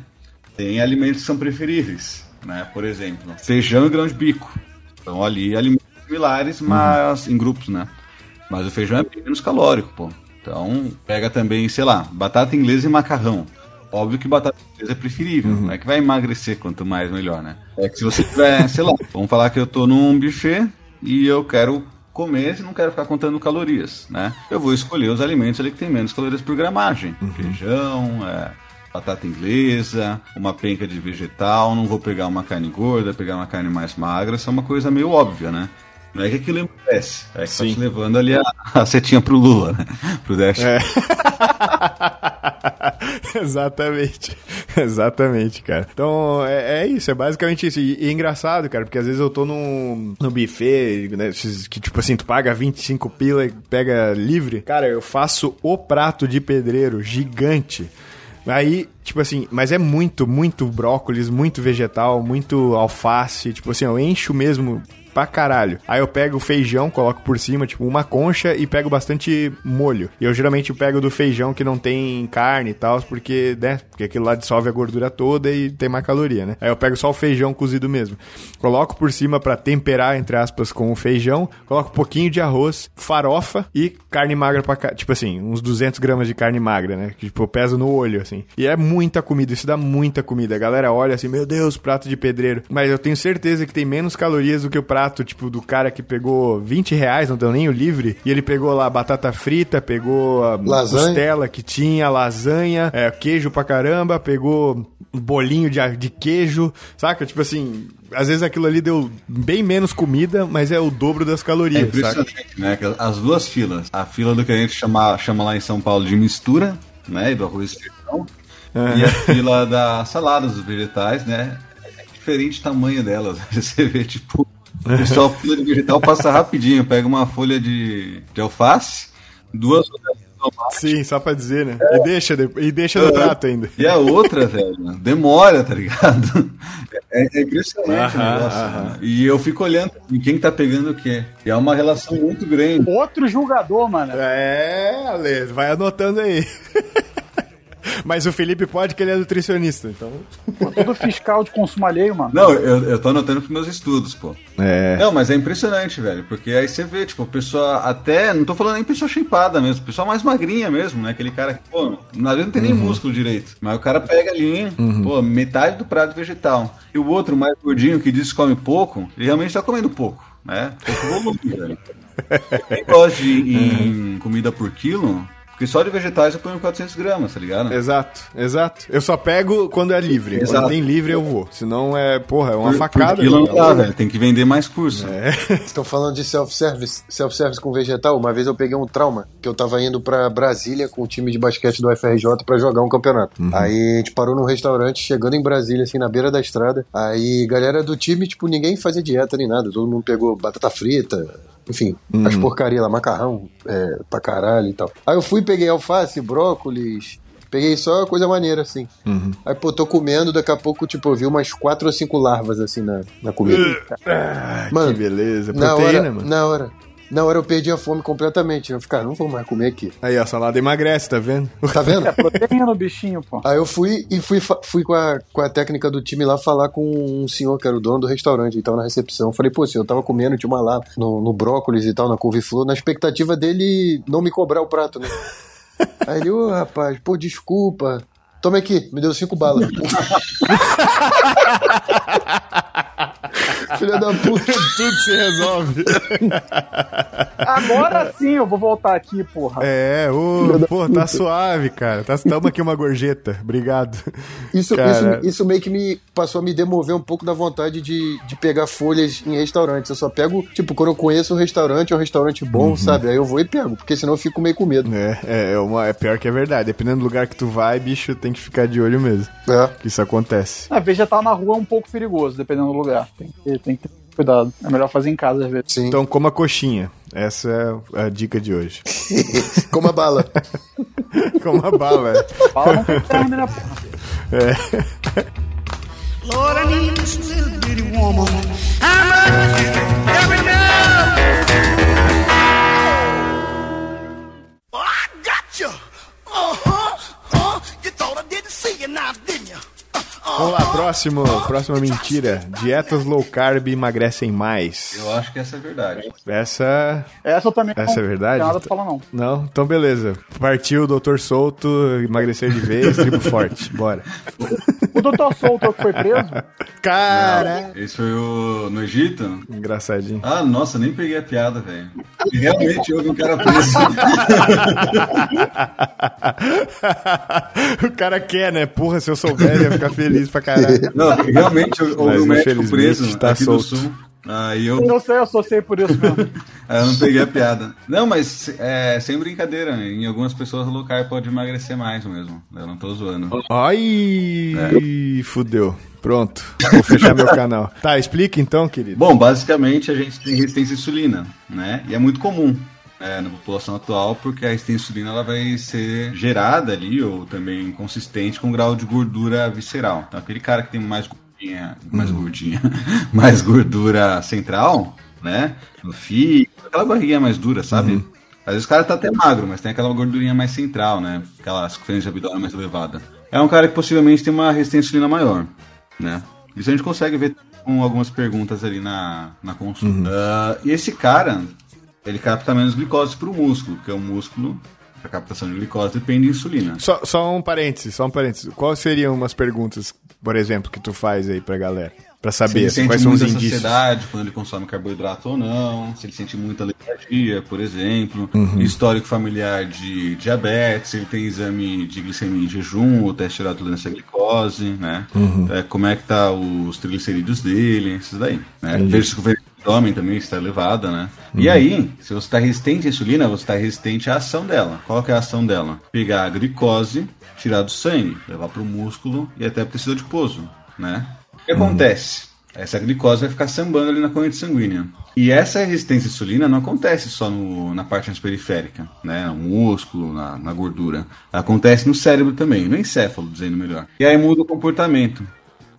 tem alimentos que são preferíveis. Né? Por exemplo, feijão e grão de bico. Então ali alimentos similares, mas uhum. em grupos, né? Mas o feijão é menos calórico, pô. Então pega também, sei lá, batata inglesa e macarrão. Óbvio que batata inglesa é preferível, uhum. não é que vai emagrecer quanto mais melhor, né? É que se você tiver, (laughs) sei lá, vamos falar que eu tô num buffet e eu quero comer e não quero ficar contando calorias, né? Eu vou escolher os alimentos ali que tem menos calorias por gramagem. Uhum. Feijão, é, batata inglesa, uma penca de vegetal, não vou pegar uma carne gorda, pegar uma carne mais magra, isso é uma coisa meio óbvia, né? Não é que aquilo emagrecece, é que Sim. tá te levando ali a, a setinha pro Lula, né? Pro Dash. É. (laughs) Exatamente. Exatamente, cara. Então, é, é, isso, é basicamente isso. E, e, é engraçado, cara, porque às vezes eu tô no, no buffet, né, que tipo assim, tu paga 25 pila e pega livre. Cara, eu faço o prato de pedreiro gigante. Aí, tipo assim, mas é muito, muito brócolis, muito vegetal, muito alface. Tipo assim, eu encho mesmo pra caralho. Aí eu pego o feijão, coloco por cima, tipo, uma concha e pego bastante molho. E eu geralmente pego do feijão que não tem carne e tal, porque, né, porque aquilo lá dissolve a gordura toda e tem mais caloria, né? Aí eu pego só o feijão cozido mesmo. Coloco por cima para temperar, entre aspas, com o feijão, coloco um pouquinho de arroz, farofa e carne magra pra cá. Tipo assim, uns 200 gramas de carne magra, né? Que, tipo, eu peso no olho, assim. E é muita comida, isso dá muita comida. A galera olha assim, meu Deus, prato de pedreiro. Mas eu tenho certeza que tem menos calorias do que o prato, tipo, do cara que pegou 20 reais, não deu nem o livre, e ele pegou lá batata frita, pegou a Lasanha. costela que tinha, lasanha, é, queijo pra caramba, pegou um bolinho de, de queijo, saca? Tipo assim, às vezes aquilo ali deu bem menos comida, mas é o dobro das É calorias, saca? impressionante, né? que As duas filas. A fila do que a gente chama, chama lá em São Paulo de mistura, né? E do arroz e feijão. E a (laughs) fila das saladas, dos vegetais, né? É diferente o tamanho delas. (laughs) Você vê, tipo, o pessoal fila de vegetal passa rapidinho. Pega uma folha de, de alface, duas rodelas de tomate. Sim, só pra dizer, né? E deixa, de- e deixa no prato ainda. E a outra, velho, demora, tá ligado? É, é impressionante o Aham, negócio. aham. né? E eu fico olhando em quem tá pegando o quê. E é uma relação muito grande. Outro julgador, mano. É, Ale, vai anotando aí. (laughs) Mas o Felipe pode que ele é nutricionista, então. Pô, Tudo fiscal de consumo alheio, mano. Não, eu, eu tô anotando pros meus estudos, pô. É. Não, mas é impressionante, velho. Porque aí você vê, tipo, pessoa até. Não tô falando nem pessoa shapeada mesmo, pessoa mais magrinha mesmo, né? Aquele cara que, pô, às vezes não tem nem músculo direito. Mas o cara pega ali, pô, metade do prato vegetal. E o outro, mais gordinho, que diz que come pouco, ele realmente tá comendo pouco, né? Pouco volume, velho. (laughs) Quem gosta de ir em comida por quilo, porque só de vegetais eu ponho 400 gramas, tá ligado? Exato, exato. Eu só pego quando é livre. Exato. Quando tem livre eu vou. Senão é, porra, é uma Por- facada. Por quilo não né? dá, velho. Tem que vender mais curso. (laughs) Estão falando de self-service, self-service com vegetal. Uma vez eu peguei um trauma, que eu tava indo pra Brasília com o time de basquete do FRJ pra jogar um campeonato. Aí a gente parou num restaurante, chegando em Brasília, assim, na beira da estrada. Aí galera do time, tipo, ninguém fazia dieta nem nada. Todo mundo pegou batata frita, enfim, as porcarias lá, macarrão é, pra caralho e tal. Aí eu fui, peguei alface, brócolis. Peguei só coisa maneira, assim. Aí, pô, tô comendo, daqui a pouco, tipo, eu vi umas quatro ou cinco larvas, assim, na, na comida. Ah, Mano, que beleza. Na Proteína, hora, mano. na hora. Na hora eu perdi a fome completamente. Eu fiquei, cara, não vou mais comer aqui. Aí, a salada emagrece, tá vendo? (laughs) Tá vendo? É proteína no bichinho, pô. Aí eu fui e fui, fui com, a, com a técnica do time lá falar com um senhor que era o dono do restaurante, ele tava na recepção. Eu Falei, pô, senhor, eu tava comendo, tinha uma lá no, no brócolis e tal, na couve-flor, na expectativa dele não me cobrar o prato, né? (laughs) Aí ele, ô rapaz, pô, desculpa. Toma aqui, me deu cinco balas. (laughs) Filha da puta. (laughs) Tudo se resolve. Agora sim eu vou voltar aqui, porra. É, ô, pô, tá suave, cara. Tá, toma aqui uma gorjeta. Obrigado. Isso, Cara. isso, isso meio que me passou a me demover um pouco da vontade de, de pegar folhas em restaurantes. Eu só pego, tipo, quando eu conheço o restaurante, é um restaurante bom, sabe? Aí eu vou e pego, porque senão eu fico meio com medo. É, é, é, uma, é pior que é verdade. Dependendo do lugar que tu vai, bicho, tem que ficar de olho mesmo. É. Que isso acontece. A vegetal na rua é um pouco perigoso, dependendo do lugar. Tem que, tem que ter cuidado. É melhor fazer em casa, às vezes. Sim. Então coma coxinha. Essa é a dica de hoje. (laughs) Como a bala. (laughs) Coma bala. é. Fala não tem carne, né, porra? Lord, I need this little bitty woman. You every now. Oh, I got you. Uh-huh. Uh, you thought I didn't see you now, didn't you? Vamos lá, próximo, próxima mentira. Dietas low carb emagrecem mais. Eu acho que essa é verdade. Essa. Essa eu também Essa não é verdade? Não nada pra falar, não. Não? Então beleza. Partiu o Doutor Solto, emagrecer de vez, tribo (laughs) forte. Bora. O Dr. Souto é que foi preso? Cara! Esse foi o. no Egito? Engraçadinho. Ah, nossa, nem peguei a piada, velho. Realmente houve um cara preso. o cara quer, né? Porra, se eu souber, eu ia ficar feliz pra caralho. (laughs) Não, realmente houve Mas, um médico preso tá aqui solto. do sul. Aí eu, Eu sei, eu associei por isso mesmo. aí (laughs) eu não peguei a piada. Não, mas é, sem brincadeira, em algumas pessoas o low carb pode emagrecer mais mesmo. Eu não tô zoando. Ai, fudeu. Pronto, vou fechar meu canal. Tá, explica então, querido. Bom, basicamente a gente tem resistência à insulina, né? E é muito comum é, na população atual, porque a insulina ela vai ser gerada ali, ou também consistente com grau de gordura visceral. Então aquele cara que tem mais gordinha, mais gordinha, (laughs) mais gordura central, né? No fígado, aquela barriguinha mais dura, sabe? Às vezes o cara tá até magro, mas tem aquela gordurinha mais central, né? Aquela circunferência de abdômen mais elevada. É um cara que possivelmente tem uma resistência insulina maior, né? Isso a gente consegue ver com algumas perguntas ali na, na consulta. Ah, e esse cara, ele capta menos glicose pro músculo, porque o músculo A captação de glicose depende de insulina. Só, só um parênteses, só um parênteses. Quais seriam umas perguntas, por exemplo, que tu faz aí pra galera? Pra Se saber sente quais são os indícios. saciedade quando ele consome carboidrato ou não, se ele sente muita letargia, por exemplo, Uhum. histórico familiar de diabetes, se ele tem exame de glicemia em jejum, ou teste de tolerância à glicose, né? Uhum. É, como é que tá os triglicerídeos dele, esses daí. Né? Veja se homem também está elevada, né? Uhum. E aí, se você está resistente à insulina, você está resistente à ação dela. Qual que é a ação dela? Pegar a glicose, tirar do sangue, levar para o músculo e até para o tecido adiposo, né? O que acontece? Essa glicose vai ficar sambando ali na corrente sanguínea. E essa resistência à insulina não acontece só no- na parte mais periférica, né? No músculo, na, na gordura. Acontece no cérebro também, no encéfalo, dizendo melhor. E aí muda o comportamento.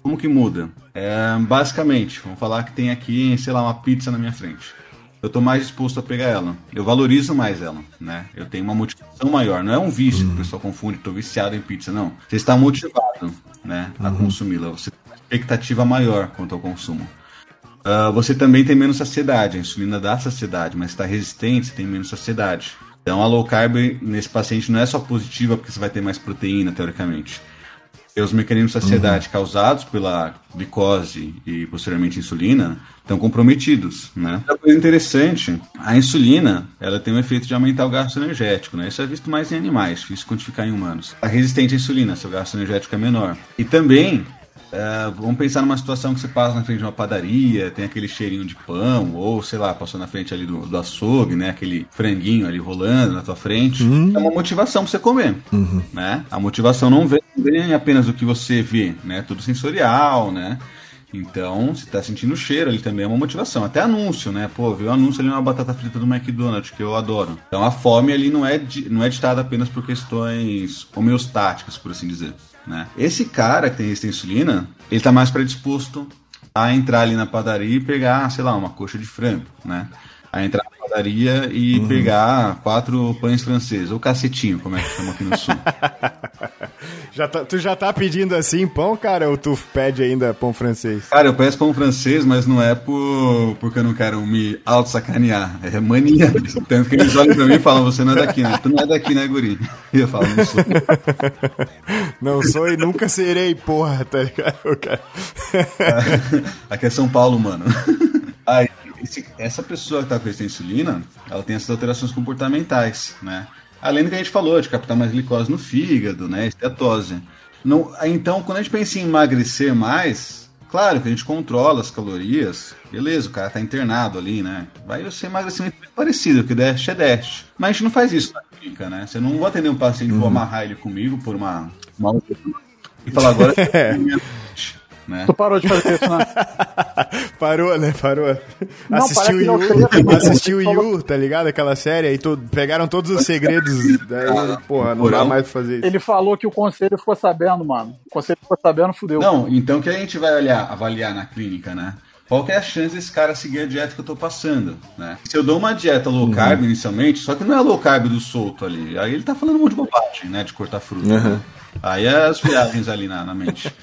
Como que muda? É, basicamente, vamos falar que tem aqui, sei lá, uma pizza na minha frente. Eu tô mais disposto a pegar ela. Eu valorizo mais ela, né? Eu tenho uma motivação maior. Não é um vício que o pessoal confunde, tô viciado em pizza, não. Você está motivado, né, a consumi-la. Você tem uma expectativa maior quanto ao consumo. Ah, você também tem menos saciedade. A insulina dá saciedade, mas está resistente, você tem menos saciedade. Então a low carb nesse paciente não é só positiva porque você vai ter mais proteína, teoricamente. E os mecanismos de saciedade causados pela glicose e posteriormente insulina estão comprometidos, né? Outra coisa interessante, a insulina, ela tem o efeito de aumentar o gasto energético, né? Isso é visto mais em animais, difícil quantificar em humanos. A resistente à insulina, seu gasto energético é menor. E também é, vamos pensar numa situação que você passa na frente de uma padaria, tem aquele cheirinho de pão, ou sei lá, passou na frente ali do, do açougue, né? Aquele franguinho ali rolando na tua frente. É uma motivação pra você comer, né? A motivação não vem, vem apenas do que você vê, né? Tudo sensorial, né? Então, você tá sentindo o cheiro ali também é uma motivação. Até anúncio, né? Pô, viu o anúncio ali uma batata frita do McDonald's, que eu adoro. Então a fome ali não é, não é ditada apenas por questões homeostáticas, por assim dizer. Né? Esse cara que tem resistência à insulina, ele tá mais predisposto a entrar ali na padaria e pegar, sei lá, uma coxa de frango, né? A entrar na padaria e pegar quatro pães franceses, ou cacetinho, como é que chama aqui no sul. (laughs) Já tá- tu já tá pedindo assim pão, cara, ou tu pede ainda pão francês? Cara, eu peço pão francês, mas não é por, porque eu não quero me auto-sacanear. É mania. Tanto que eles olham pra mim e falam, você não é daqui, né? Tu não é daqui, né, guri? E eu falo, não sou. (laughs) Não sou e nunca serei, porra, tá ligado? (laughs) Cara- Aqui é São Paulo, mano. Aí, esse- essa pessoa que tá com resistência à insulina, ela tem essas alterações comportamentais, né? Além do que a gente falou, de captar mais glicose no fígado, né? Não, aí, então, quando a gente pensa em emagrecer mais, claro que a gente controla as calorias, beleza, o cara tá internado ali, né? Vai ser emagrecimento parecido, que dash é dash. Mas a gente não faz isso na clínica, né? Você não vai atender um paciente, vou amarrar ele comigo por uma. uma e falar agora. (laughs) né? Tu parou de fazer isso, né? (laughs) Parou, né? Parou. Não, assistiu não (laughs) Yu, assistiu Yu, tá ligado? Aquela série aí, to- pegaram todos os segredos, daí, porra, não dá mais pra fazer isso. Ele falou que o conselho ficou sabendo, mano. O conselho ficou sabendo, fudeu. Não, então o que a gente vai olhar, avaliar na clínica, né? Qual que é a chance desse cara seguir a dieta que eu tô passando, né? Se eu dou uma dieta low carb inicialmente, só que não é low carb do solto ali, aí ele tá falando um monte de bobagem, né? De cortar fruta. né? Aí é as viagens ali na, na mente.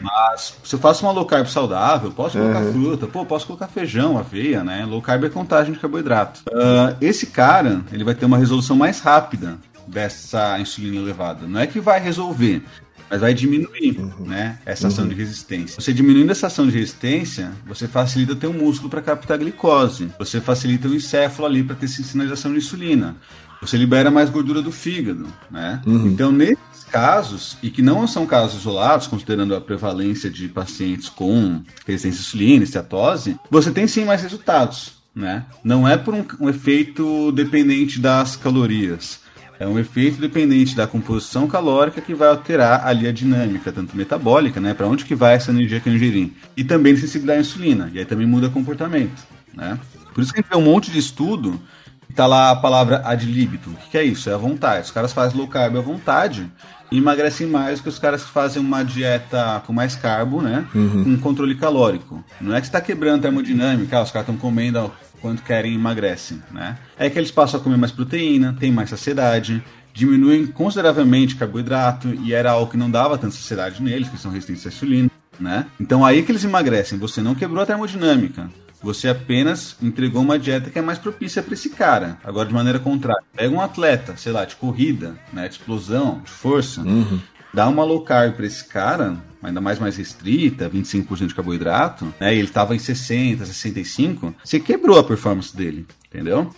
Mas se eu faço uma low carb saudável, posso colocar fruta, pô, posso colocar feijão, aveia, né? Low carb é contagem de carboidrato. Ah, esse cara, ele vai ter uma resolução mais rápida dessa insulina elevada. Não é que vai resolver, mas vai diminuir, né, essa ação de resistência. Você diminuindo essa ação de resistência, você facilita o teu músculo para captar glicose. Você facilita o encéfalo ali para ter sinalização de insulina. Você libera mais gordura do fígado, né? Então, nesses casos, e que não são casos isolados, considerando a prevalência de pacientes com resistência à insulina, esteatose, você tem sim mais resultados, né? Não é por um, um efeito dependente das calorias. É um efeito dependente da composição calórica que vai alterar ali a dinâmica, tanto metabólica, né? Para onde que vai essa energia que eu ingeri. E também de sensibilidade à insulina. E aí também muda o comportamento, né? Por isso que a gente vê um monte de estudo que tá lá a palavra ad libitum. O que, que é isso? É a vontade. Os caras fazem low carb à vontade e emagrecem mais que os caras que fazem uma dieta com mais carbo, né? Com controle calórico. Não é que você tá quebrando a termodinâmica, ah, os caras estão comendo ó, quanto querem emagrecem, né? É que eles passam a comer mais proteína, tem mais saciedade, diminuem consideravelmente carboidrato e era algo que não dava tanta saciedade neles, que são resistentes à insulina, né? Então aí que eles emagrecem, você não quebrou a termodinâmica. você apenas entregou uma dieta que é mais propícia para esse cara. Agora, de maneira contrária, pega um atleta, sei lá, de corrida, né, de explosão, de força, Uhum. Dá uma low carb para esse cara, ainda mais mais restrita, 25% de carboidrato, né, e ele tava em 60, 65, você quebrou a performance dele. Entendeu?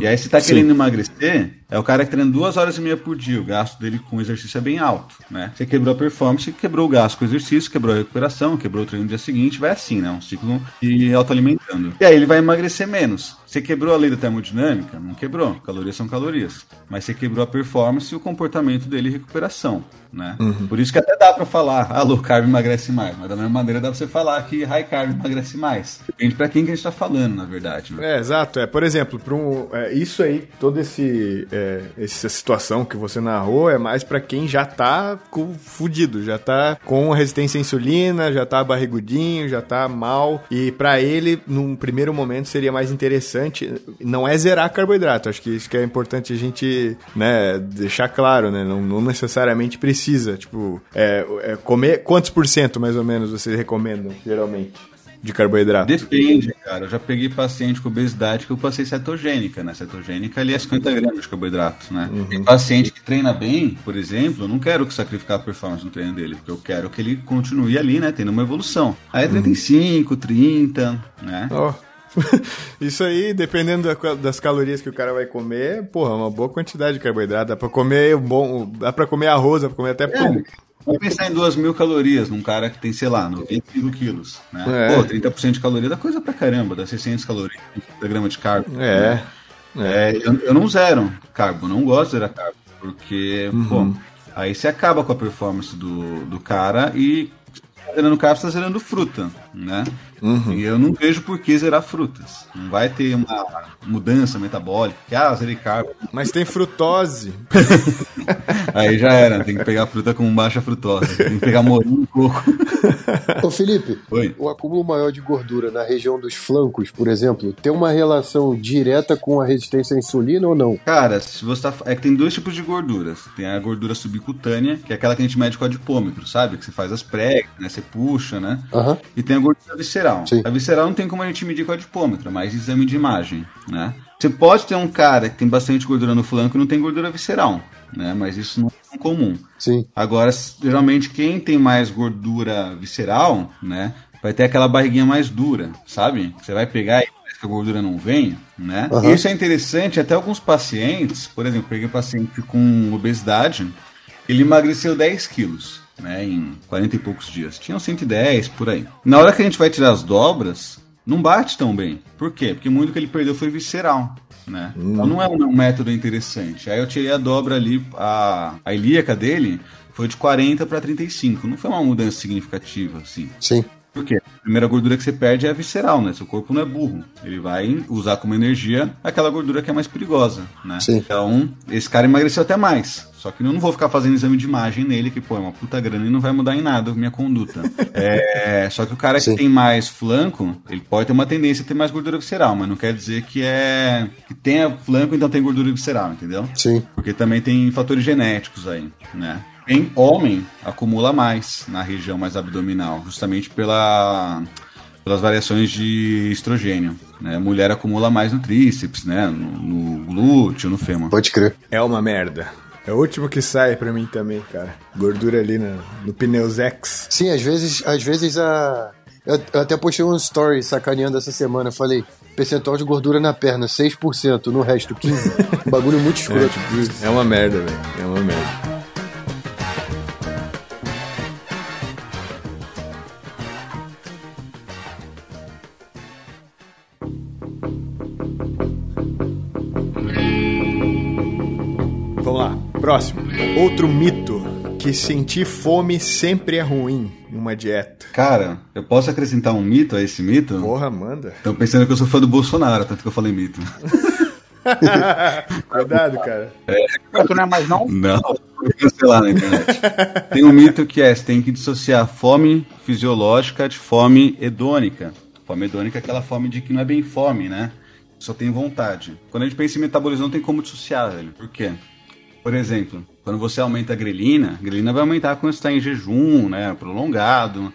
E aí, se tá Sim. querendo emagrecer, é o cara que treina duas horas e meia por dia. O gasto dele com exercício é bem alto, né? Você quebrou a performance, quebrou o gasto com o exercício, quebrou a recuperação, quebrou o treino no dia seguinte, vai assim, né? Um ciclo de autoalimentando. E aí ele vai emagrecer menos. Você quebrou a lei da termodinâmica? Não quebrou. Calorias são calorias. Mas você quebrou a performance e o comportamento dele e recuperação, né? Por isso que até dá pra falar, ah, low carb emagrece mais. Mas da mesma maneira dá pra você falar que high carb emagrece mais. Depende pra quem que a gente tá falando, na verdade, né? É, exato. É, por exemplo, para um, é, isso aí, toda esse, é, essa situação que você narrou é mais pra quem já tá fudido, já tá com resistência à insulina, já tá barrigudinho, já tá mal. E pra ele, num primeiro momento, seria mais interessante. Não é zerar carboidrato, acho que isso que é importante a gente né, deixar claro, né? Não, não necessariamente precisa. Tipo, é, é, comer. Quantos por cento mais ou menos vocês recomendam, geralmente? De carboidrato? Depende, cara. Eu já peguei paciente com obesidade que eu passei cetogênica, né? Cetogênica ali é 50 gramas de carboidrato, né? Tem paciente que treina bem, por exemplo, eu não quero que sacrificar a performance no treino dele, porque eu quero que ele continue ali, né? Tendo uma evolução. Aí é 35, 30, né? Ó. (laughs) Isso aí, dependendo da- das calorias que o cara vai comer, porra, uma boa quantidade de carboidrato. Dá pra comer um bom. Dá pra comer arroz, dá pra comer até pão. Vamos pensar em 2 mil calorias num cara que tem, sei lá, 95 quilos, né? É. Pô, 30% de caloria dá coisa pra caramba, dá 600 calorias, 50 gramas de carbo. É. É, eu, eu não zero carbo, não gosto de zerar carbo, porque, pô, aí você acaba com a performance do, do cara e tá zerando carbo, você tá zerando fruta, né? E eu não vejo por que zerar frutas. Não vai ter uma mudança metabólica, que, ah, zerei carbo. Mas tem frutose. (laughs) Aí já era, tem que pegar fruta com baixa frutose, tem que pegar morinho e coco. Ô Felipe, Oi. o acúmulo maior de gordura na região dos flancos, por exemplo, tem uma relação direta com a resistência à insulina ou não? Cara, se você tá. É que tem dois tipos de gorduras. Tem a gordura subcutânea, que é aquela que a gente mede com adipômetro, sabe? Que você faz as pregas, né? Você puxa, né? Aham. E tem a gordura visceral. Sim. A visceral não tem como a gente medir com adipômetro, mais exame de imagem, né? Você pode ter um cara que tem bastante gordura no flanco e não tem gordura visceral, né? Mas isso não é tão comum. Sim. Agora, geralmente, quem tem mais gordura visceral, né? Vai ter aquela barriguinha mais dura, sabe? Você vai pegar e parece que a gordura não vem, né? Aham. Isso é interessante, até alguns pacientes, por exemplo, peguei um paciente com obesidade, ele emagreceu 10 quilos, né? Em 40 e poucos dias. Tinham 110 por aí. Na hora que a gente vai tirar as dobras, não bate tão bem. Por quê? Porque muito que ele perdeu foi visceral. Né? Então não é um, um método interessante. Aí eu tirei a dobra ali, a, a ilíaca dele foi de 40 para 35. Não foi uma mudança significativa, assim. Sim. Por quê? A primeira gordura que você perde é a visceral, né? Seu corpo não é burro. Ele vai usar como energia aquela gordura que é mais perigosa, né? Sim. Então, esse cara emagreceu até mais. Só que eu não vou ficar fazendo exame de imagem nele, que, pô, é uma puta grana e não vai mudar em nada a minha conduta. (laughs) É, só que o cara Sim. que tem mais flanco, ele pode ter uma tendência a ter mais gordura visceral, mas não quer dizer que é que tenha flanco, então tem gordura visceral, entendeu? Sim. Porque também tem fatores genéticos aí, né? Em homem, acumula mais na região mais abdominal, justamente pela, pelas variações de estrogênio. Né? Mulher acumula mais no tríceps, né? no, no glúteo, no fêmur. Pode crer. É uma merda. É o último que sai pra mim também, cara. Gordura ali no, no pneusex. Sim, às vezes, às vezes a. Eu, eu até postei um story sacaneando essa semana. Falei, percentual de gordura na perna, 6%, no resto, 15%. Bagulho muito escroto. É uma merda, velho. É uma merda. Próximo. Outro mito. Que sentir fome sempre é ruim em uma dieta. Cara, eu posso acrescentar um mito a esse mito? Porra, manda. Estão pensando que eu sou fã do Bolsonaro, tanto que eu falei mito. (laughs) Cuidado, cara. Tu não é mais não? Não, vou cancelar na internet. Tem um mito que é, você tem que dissociar fome fisiológica de fome hedônica. Fome hedônica é aquela fome de que não é bem fome, né? Só tem vontade. Quando a gente pensa em metabolismo, não tem como dissociar, velho. Por quê? Por exemplo, quando você aumenta a grelina, a grelina vai aumentar quando você está em jejum, né? Prolongado.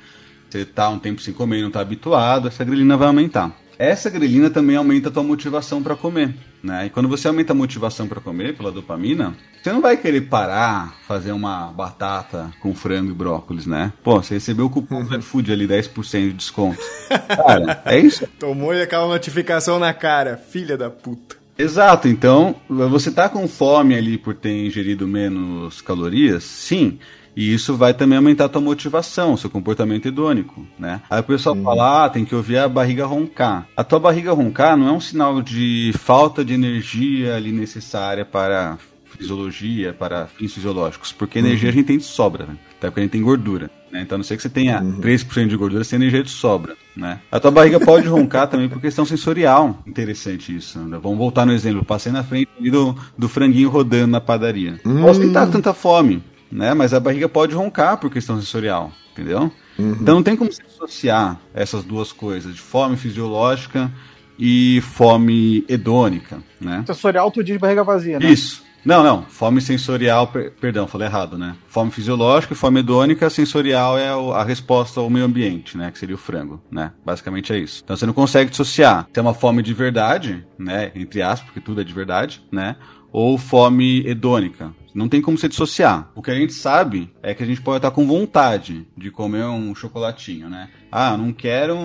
Você está um tempo sem comer e não está habituado, essa grelina vai aumentar. essa grelina também aumenta a tua motivação para comer. Né? E quando você aumenta a motivação para comer pela dopamina, você não vai querer parar, fazer uma batata com frango e brócolis, né? Pô, você recebeu o cupom do iFood ali, 10% de desconto. (laughs) Cara, é isso. Tomou e aquela notificação na cara, filha da puta. Exato, então você tá com fome ali por ter ingerido menos calorias? Sim. E isso vai também aumentar a tua motivação, seu comportamento hedônico, né? Aí o pessoal uhum. fala, ah, tem que ouvir a barriga roncar. A tua barriga roncar não é um sinal de falta de energia ali necessária para fisiologia, para fins fisiológicos, porque uhum. energia a gente tem de sobra, né? Até porque a gente tem gordura. Né? Então, a não sei que você tenha uhum. 3% de gordura, você tem energia de sobra. Né? A tua barriga pode roncar também por questão sensorial. Interessante isso. Né? Vamos voltar no exemplo. passei na frente do, do franguinho rodando na padaria. Uhum. Posso com tanta fome, né? Mas a barriga pode roncar por questão sensorial, entendeu? Uhum. Então não tem como se associar essas duas coisas, de fome fisiológica e fome hedônica, né? Sensorial tu diz barriga vazia, né? Isso. Não, não. Fome sensorial, per, perdão, falei errado, né? Fome fisiológica e fome hedônica, sensorial é a resposta ao meio ambiente, né? Que seria o frango, né? Basicamente é isso. Então você não consegue dissociar. Tem uma fome de verdade, né? Entre aspas, porque tudo é de verdade, né? Ou fome hedônica, não tem como se dissociar. O que a gente sabe é que a gente pode estar com vontade de comer um chocolatinho, né? Ah, não quero,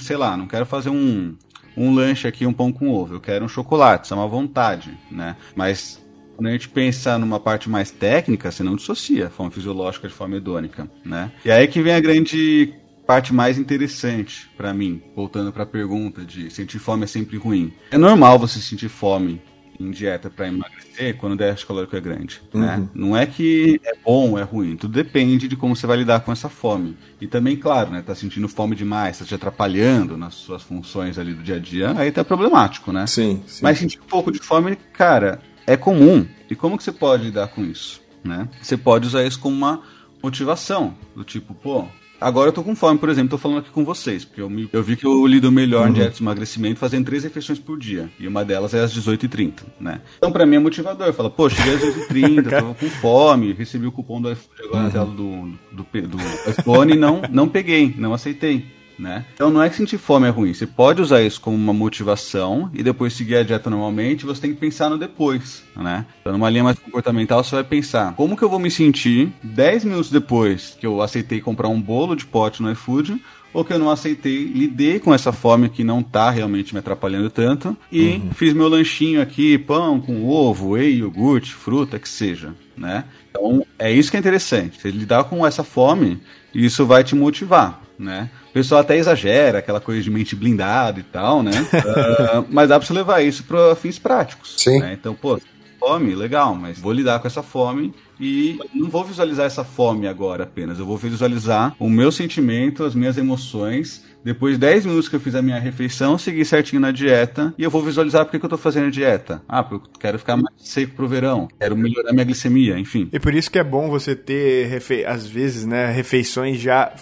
sei lá, não quero fazer um, um lanche aqui, um pão com ovo. Eu quero um chocolate, isso é uma vontade, né? Mas quando a gente pensa numa parte mais técnica, você não dissocia fome fisiológica de fome hedônica, né? E aí que vem a grande parte mais interessante para mim, voltando para a pergunta de sentir fome é sempre ruim. É normal você sentir fome em dieta para emagrecer quando o déficit calórico é grande. Né? Uhum. Né? Não é que é bom ou é ruim, tudo depende de como você vai lidar com essa fome. E também, claro, né, tá sentindo fome demais, tá te atrapalhando nas suas funções ali do dia a dia, aí tá problemático, né? Sim, sim. Mas sentir um pouco de fome, cara, é comum. E como que você pode lidar com isso? Né? Você pode usar isso como uma motivação, do tipo, pô, Agora eu tô com fome, por exemplo, tô falando aqui com vocês, porque eu, me, eu vi que eu lido melhor uhum. em dieta de emagrecimento fazendo três refeições por dia. E uma delas é às 18h30, né? Então pra mim é motivador. Fala, pô, cheguei às 18h30, (laughs) tava com fome, recebi o cupom do iPhone agora uhum. na tela do, do, do iPhone e não, não peguei, não aceitei né? Então não é que sentir fome é ruim. Você pode usar isso como uma motivação e depois seguir a dieta normalmente. Você tem que pensar no depois, né? Então numa linha mais comportamental você vai pensar como que eu vou me sentir 10 minutos depois que eu aceitei comprar um bolo de pote no iFood ou que eu não aceitei, lidei com essa fome que não tá realmente me atrapalhando tanto e uhum. fiz meu lanchinho aqui, pão com ovo, whey, iogurte, fruta, que seja, né? Então é isso que é interessante, você lidar com essa fome e isso vai te motivar, né? pessoal até exagera, aquela coisa de mente blindada e tal, né? uh, (laughs) mas dá pra você levar isso para fins práticos. Sim. Né? Então, pô, fome, legal, mas vou lidar com essa fome e não vou visualizar essa fome agora apenas. Eu vou visualizar o meu sentimento, as minhas emoções. Depois de 10 minutos que eu fiz a minha refeição, segui certinho na dieta e eu vou visualizar porque que eu tô fazendo a dieta. Ah, porque eu quero ficar mais seco pro verão, quero melhorar minha glicemia, enfim. E por isso que é bom você ter, às vezes, né, refeições já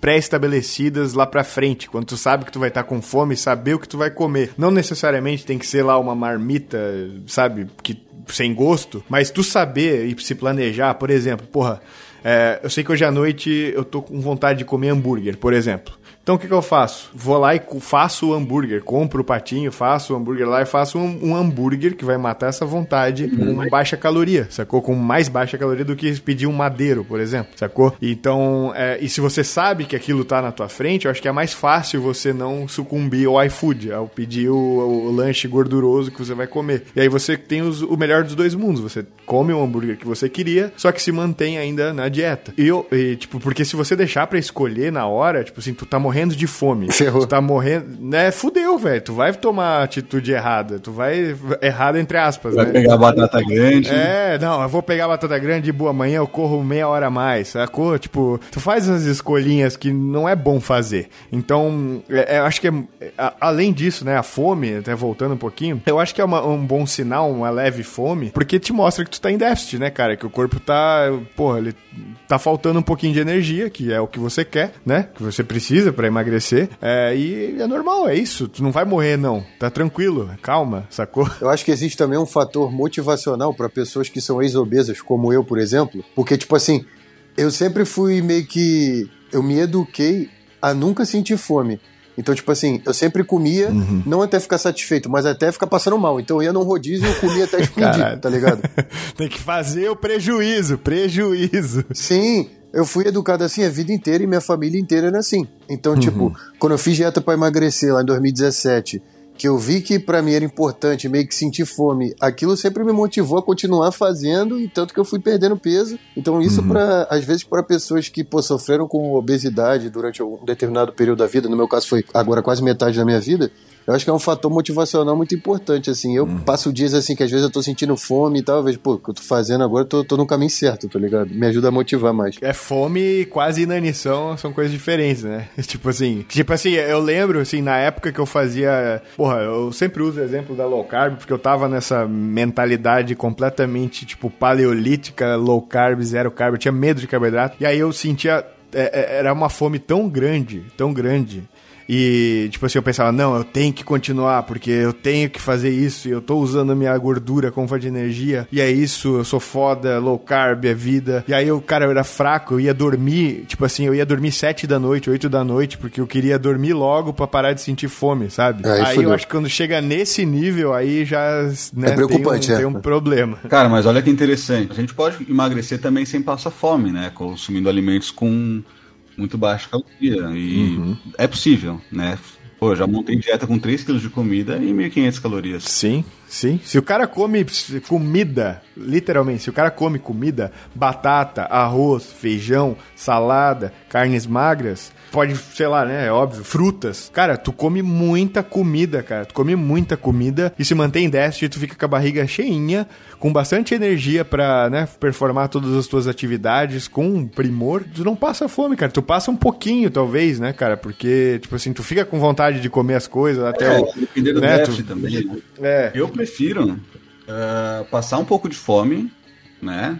pré-estabelecidas lá pra frente, quando tu sabe que tu vai estar tá com fome, saber o que tu vai comer. Não necessariamente tem que ser lá uma marmita, sabe, que sem gosto, mas tu saber e se planejar, por exemplo, porra, é, eu sei que hoje à noite eu tô com vontade de comer hambúrguer, por exemplo. Então o que, que eu faço? Vou lá e faço o hambúrguer, compro o patinho, faço o hambúrguer lá e faço um, um hambúrguer que vai matar essa vontade uhum. com baixa caloria, sacou? Com mais baixa caloria do que pedir um madeiro, por exemplo, sacou? Então, é, e se você sabe que aquilo tá na tua frente, eu acho que é mais fácil você não sucumbir ao iFood, ao pedir o, o, o lanche gorduroso que você vai comer. E aí você tem os, o melhor dos dois mundos, você come o hambúrguer que você queria, só que se mantém ainda na dieta. E, eu, e tipo, porque se você deixar para escolher na hora, tipo assim, tu tá morrendo morrendo de fome. Ferrou. Tu tá morrendo. Né? Fudeu, velho. Tu vai tomar atitude errada. Tu vai. Errada entre aspas. Vai né? pegar batata grande. É, não, eu vou pegar batata grande de boa amanhã, eu corro meia hora a mais. Sacou? Tipo, tu faz as escolhinhas que não é bom fazer. Então, é, é, eu acho que é, além disso, né, a fome, até voltando um pouquinho, eu acho que é uma, um bom sinal, uma leve fome, porque te mostra que tu tá em déficit, né, cara? Que o corpo tá. Porra, ele tá faltando um pouquinho de energia, que é o que você quer, né? Que você precisa para emagrecer. É, e é normal, é isso. Tu não vai morrer, não. Tá tranquilo, calma, sacou? Eu acho que existe também um fator motivacional para pessoas que são ex-obesas, como eu, por exemplo. Porque, tipo assim, eu sempre fui meio que. Eu me eduquei a nunca sentir fome. Então, tipo assim, eu sempre comia, não até ficar satisfeito, mas até ficar passando mal. Então eu ia num rodízio e eu comia até (laughs) explodir, tá ligado? (laughs) Tem que fazer o prejuízo, prejuízo. Sim, eu fui educado assim a vida inteira e minha família inteira era assim. Então, tipo, quando eu fiz dieta pra emagrecer lá em 2017, que eu vi que pra mim era importante meio que sentir fome, aquilo sempre me motivou a continuar fazendo e tanto que eu fui perdendo peso. Então, isso pra, às vezes para pessoas que pô, sofreram com obesidade durante um determinado período da vida, no meu caso foi agora quase metade da minha vida, eu acho que é um fator motivacional muito importante, assim. Eu passo dias assim que às vezes eu tô sentindo fome e tal, eu vejo, pô, o que eu tô fazendo agora, eu tô, tô no caminho certo, tá ligado? Me ajuda a motivar mais. É fome e quase inanição são coisas diferentes, né? (laughs) Tipo assim, tipo assim, eu lembro, assim, na época que eu fazia. Porra, eu sempre uso o exemplo da low carb, porque eu tava nessa mentalidade completamente, tipo, paleolítica, low carb, zero carb, eu tinha medo de carboidrato. E aí eu sentia. é, é, Era uma fome tão grande, tão grande. E, tipo assim, eu pensava, não, eu tenho que continuar, porque eu tenho que fazer isso, e eu tô usando a minha gordura como fonte de energia, e é isso, eu sou foda, low carb, é vida. E aí, o cara, eu era fraco, eu ia dormir, tipo assim, eu ia dormir sete da noite, oito da noite, porque eu queria dormir logo pra parar de sentir fome, sabe? Aí Aí, fudeu. eu acho que quando chega nesse nível, aí já, né, É preocupante, tem um, é. tem um problema. Cara, mas olha que interessante. A gente pode emagrecer também sem passar fome, né? Consumindo alimentos com muito baixa caloria. E é possível, né? Pô, já montei dieta com 3 kg de comida e 1.500 calorias. Sim, sim. Se o cara come comida, literalmente, se o cara come comida, batata, arroz, feijão, salada, carnes magras, pode, sei lá, né, é óbvio, frutas. Cara, tu come muita comida, cara. Tu come muita comida e se mantém em déficit, tu fica com a barriga cheinha, com bastante energia pra, né, performar todas as tuas atividades com primor. Tu não passa fome, cara. Tu passa um pouquinho, talvez, né, cara? Porque, tipo assim, tu fica com vontade de comer as coisas até É, o... depender do né, déficit tu- também, né? É. Eu prefiro ah, passar um pouco de fome, né?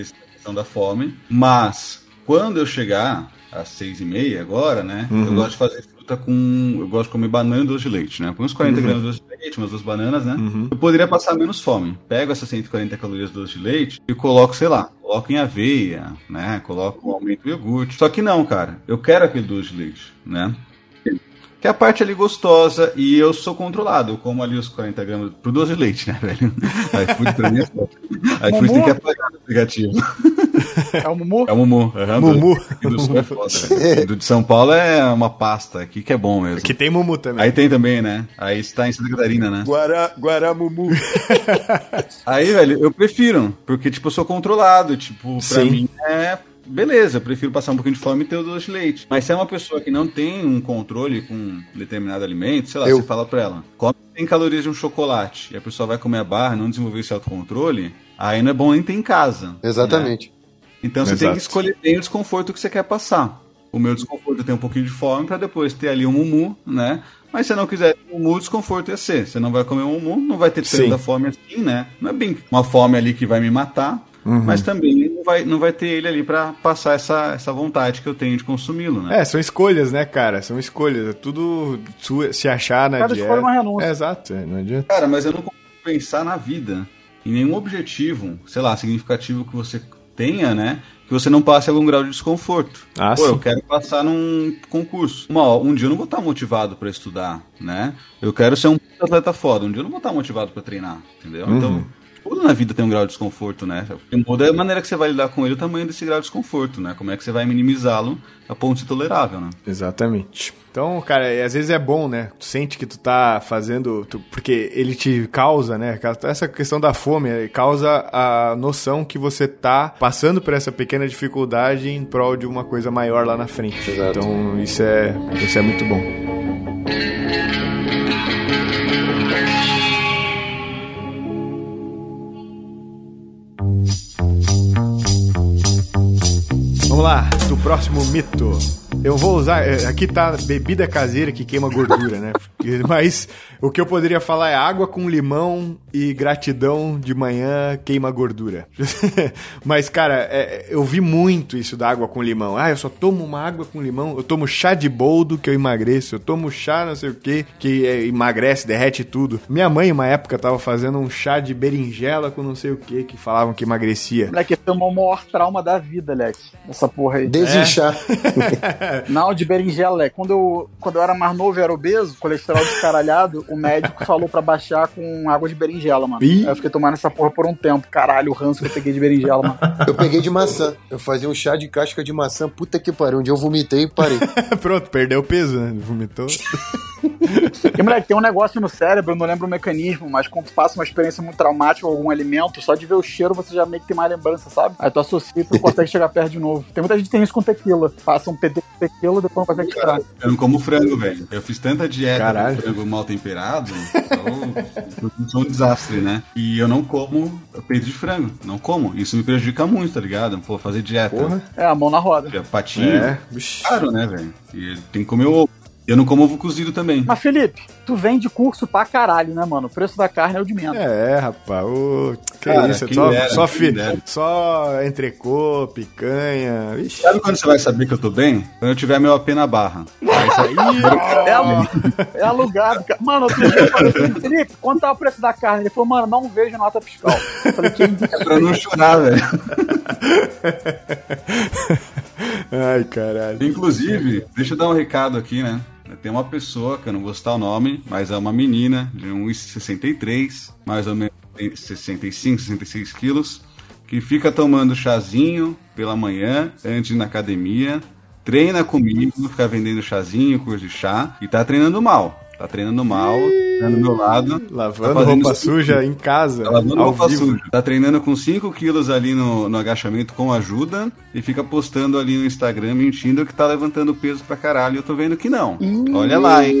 Essa questão da fome. Mas, quando eu chegar às seis e meia agora, né? Eu gosto de fazer fruta com... Eu gosto de comer banana e doce de leite, né? Põe uns 40 gramas de doce de leite, umas duas bananas, né? Eu poderia passar menos fome. Pego essas 140 calorias de doce de leite e coloco, sei lá, coloco em aveia, né? Coloco aumento iogurte. Só que não, cara. Eu quero aquele doce de leite, né? Que é a parte ali gostosa e eu sou controlado. Eu como ali os 40 gramas pro doce de leite, né, (laughs) velho? iFood pra mim é foda. iFood tem que apagar no aplicativo. É o Mumu? É o Mumu. Uhum, Mumu. Do, do Sul é foda. velho. (laughs) Do de São Paulo é uma pasta. Aqui que é bom mesmo. Que tem Mumu também. Aí tem também, né? Aí está em Santa Catarina, né? Guará, Guaramumu. (laughs) Aí, velho, eu prefiro. Porque, tipo, eu sou controlado. Tipo, pra Sim. mim é. Beleza, eu prefiro passar um pouquinho de fome e ter o doce de leite. Mas se é uma pessoa que não tem um controle com determinado alimento, sei lá, Eu. você fala pra ela, come tem calorias de um chocolate, e a pessoa vai comer a barra, não desenvolver esse autocontrole, aí não é bom nem ter em casa. né? Exatamente. Então você tem Exato. que escolher bem o desconforto que você quer passar. O meu desconforto é ter um pouquinho de fome pra depois ter ali um mumu, né? Mas se você não quiser mumu, o desconforto ia ser. Você não vai comer um mumu, não vai ter tanta fome assim, né? Não é bem uma fome ali que vai me matar, Uhum. mas também vai, não vai ter ele ali pra passar essa, essa vontade que eu tenho de consumi-lo, né? É, são escolhas, né, cara? São escolhas. É tudo sua- se achar na Cada dieta. escolha é uma renúncia. É, exato, é, não adianta. Cara, mas eu não consigo pensar na vida em nenhum objetivo, sei lá, significativo que você tenha, né? Que você não passe algum grau de desconforto. Ah, Pô, sim. eu quero passar num concurso. Uma, um dia eu não vou estar motivado pra estudar, né? Eu quero ser um atleta foda. Um dia eu não vou estar motivado pra treinar, entendeu? Uhum. Então, tudo na vida tem um grau de desconforto, né? O que muda é a maneira que você vai lidar com ele, o tamanho desse grau de desconforto, né? Como é que você vai minimizá-lo a ponto de ser tolerável, né? Exatamente. Então, cara, e às vezes é bom, né? Tu sente que tu tá fazendo. tu- porque ele te causa, né? Essa questão da fome causa a noção que você tá passando por essa pequena dificuldade em prol de uma coisa maior lá na frente. Exato. Então, isso é, isso é muito bom. Lá, próximo mito. Eu vou usar. eh, Aqui tá bebida caseira que queima gordura, né? (laughs) Mas o que eu poderia falar é água com limão e gratidão de manhã queima gordura. (laughs) Mas, cara, é, eu vi muito isso da água com limão. Ah, eu só tomo uma água com limão. Eu tomo chá de boldo que eu emagreço. Eu tomo chá não sei o que que eh, emagrece, derrete tudo. Minha mãe, uma época, tava fazendo um chá de berinjela com não sei o que que falavam que emagrecia. Moleque, esse é o maior trauma da vida, Alex. Essa porra aí. Desinchar. (laughs) Não, de berinjela é. Quando eu, quando eu era mais novo e era obeso, colesterol descaralhado, o médico falou pra baixar com água de berinjela, mano. Ih. Aí eu fiquei tomando essa porra por um tempo. Caralho, o ranço que eu peguei de berinjela, mano. (laughs) Eu peguei de maçã. Eu fazia um chá de casca de maçã. Puta que pariu. Um dia eu vomitei e parei. (laughs) Pronto, perdeu peso, né? Vomitou. E, moleque, tem um negócio no cérebro, eu não lembro o mecanismo, mas quando tu passa uma experiência muito traumática com algum alimento, só de ver o cheiro você já meio que tem mais lembrança, sabe? Aí tu associa e tu consegue chegar perto de novo. Tem muita gente que tem isso com tequila. Passa um PT com tequila, depois não consegue tirar. Eu não como frango, velho. Eu fiz tanta dieta Caralho. com frango mal temperado, então sou um desastre, né? E eu não como peito de frango. Não como. Isso me prejudica muito, tá ligado? Pô, fazer dieta. Porra. É, a mão na roda. Patinho. É. Claro, né, velho? E tem que comer ovo. Eu não como ovo cozido também. Mas, Felipe, tu vende curso pra caralho, né, mano? O preço da carne é o de menos. É, rapaz. Ô, que Cara, isso? quem Só, dera, só, fi- dera. só entrecô, picanha. Vixe. Sabe quando você vai saber que eu tô bem? Quando eu tiver meu AP na barra. Aí (laughs) isso aí É, alu- (laughs) é alugado, cara. Mano, outro dia eu falei assim, Felipe, quanto tá o preço da carne? Ele falou, mano, não vejo nota fiscal. Eu falei, quem disse? é pra não chorar, velho. (laughs) Ai, caralho. Inclusive, deixa eu dar um recado aqui, né? Tem uma pessoa, que eu não vou citar o nome, mas é uma menina de 1,63, mais ou menos 65, 66 quilos, que fica tomando chazinho pela manhã, antes na academia, treina comigo, fica vendendo chazinho, curso de chá, e tá treinando mal. Tá treinando mal, tá do meu lado. tá Lavando fazendo roupa suja em casa, Tá lavando roupa vivo. suja. Tá treinando com 5 quilos ali no, no agachamento com ajuda e fica postando ali no Instagram mentindo que tá levantando peso pra caralho. Eu tô vendo que não. Olha lá, hein?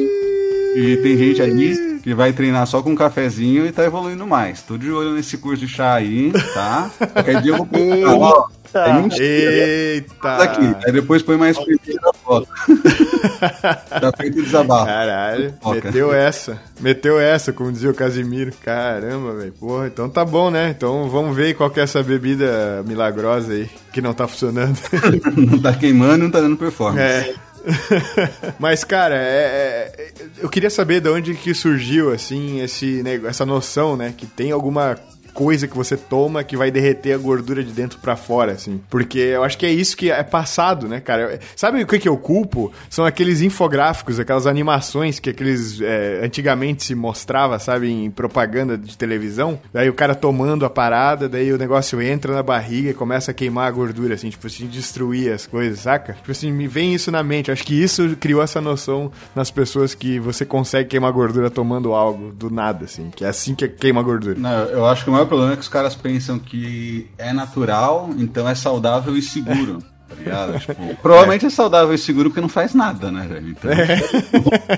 E tem gente ali que vai treinar só com um cafezinho e tá evoluindo mais. Tô de olho nesse curso de chá aí, tá? Qualquer dia eu vou postar. Ó, é mentira. Eita! Tá aqui. Aí depois põe mais print na foto. (laughs) tá feito desabafo. Caralho, meteu essa. Meteu essa, como dizia o Casimiro. Caramba, velho. Porra, então tá bom, né? Então vamos ver qual que é essa bebida milagrosa aí, que não tá funcionando. (laughs) Não tá queimando, não tá dando performance. É. (laughs) Mas, cara, é- é- eu queria saber de onde que surgiu, assim, esse, nego- essa noção, né? Que tem alguma coisa que você toma que vai derreter a gordura de dentro pra fora, assim. Porque eu acho que é isso que é passado, né, cara? Sabe o que, que eu culpo? São aqueles infográficos, aquelas animações que aqueles é, antigamente se mostrava, sabe, em propaganda de televisão. Daí o cara tomando a parada, daí o negócio entra na barriga e começa a queimar a gordura, assim, tipo assim, destruir as coisas, saca? Tipo assim, me vem isso na mente. Acho que isso criou essa noção nas pessoas que você consegue queimar gordura tomando algo do nada, assim. Que é assim que queima gordura. Não, eu acho que o maior problema é que os caras pensam que é natural, então é saudável e seguro. (laughs) Tá ligado? (laughs) Tipo, provavelmente é. saudável e seguro porque não faz nada, né, velho? Então, (laughs)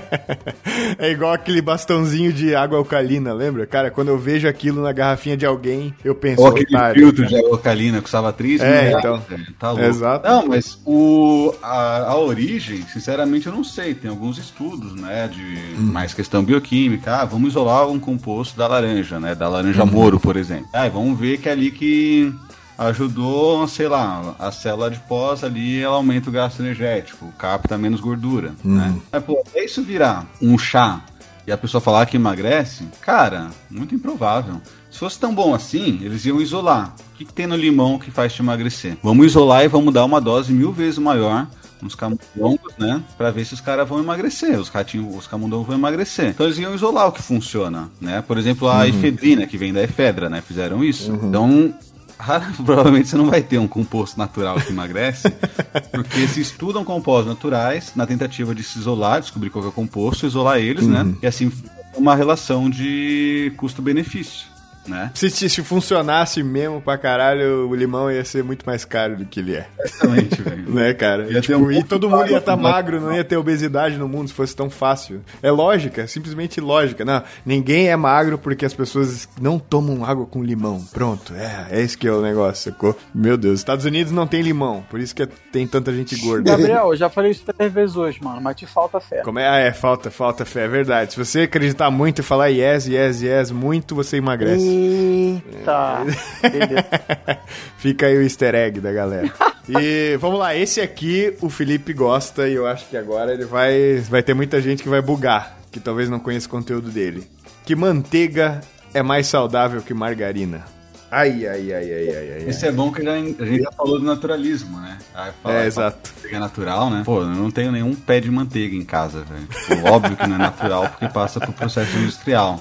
É igual aquele bastãozinho de água alcalina, lembra? Cara, quando eu vejo aquilo na garrafinha de alguém, eu penso, Ou aquele otário, filtro cara. de água alcalina que custava 3 É, reais, então. velho. Tá louco. Exato. Não, mas o, a, a origem, sinceramente, eu não sei. Tem alguns estudos, né, de Hum. mais questão bioquímica. Ah, vamos isolar um composto da laranja, né, da laranja Uhum. moro, por exemplo. Ah, vamos ver que é ali que ajudou, sei lá, a célula de pós ali, ela aumenta o gasto energético, capta menos gordura, né? Mas, pô, é isso virar um chá e a pessoa falar que emagrece, cara, muito improvável. Se fosse tão bom assim, eles iam isolar. O que, que tem no limão que faz te emagrecer? Vamos isolar e vamos dar uma dose mil vezes maior uns camundongos, né? Pra ver se os caras vão emagrecer. Os ratinhos, os camundongos vão emagrecer. Então eles iam isolar o que funciona, né? Por exemplo, a efedrina, que vem da efedra, né? Fizeram isso. Então, rara- (laughs) provavelmente você não vai ter um composto natural que emagrece, (laughs) porque se estudam compostos naturais na tentativa de se isolar, descobrir qual é o composto, isolar eles, né? E assim, uma relação de custo-benefício. Né? Se, se, se funcionasse mesmo pra caralho, o limão ia ser muito mais caro do que ele é. Exatamente, velho. (laughs) Né, cara? Ia ter Tipo, um e todo mundo ia estar com magro, não ia ter obesidade no mundo se fosse tão fácil. É lógica, é simplesmente lógica. Não, ninguém é magro porque as pessoas não tomam água com limão. Pronto, é, é esse que é o negócio, sacou? Meu Deus, Estados Unidos não tem limão, por isso que tem tanta gente gorda. Gabriel, eu já falei isso três vezes hoje, mano, mas te falta fé. Como é? Ah, é, falta, falta fé, é verdade. Se você acreditar muito e falar yes, yes, yes, muito, você emagrece. Eita. Beleza. (laughs) Fica aí o easter egg da galera. E vamos lá, esse aqui o Felipe gosta e eu acho que agora ele vai, vai ter muita gente que vai bugar, que talvez não conheça o conteúdo dele. Que manteiga é mais saudável que margarina? Ai, ai, ai, ai, ai, ai. Esse é bom que já, a gente já falou do naturalismo, né? Fala, É, fala exato. que é natural, né? Pô, eu não tenho nenhum pé de manteiga em casa, velho. Tipo, óbvio que não é natural porque passa por processo industrial.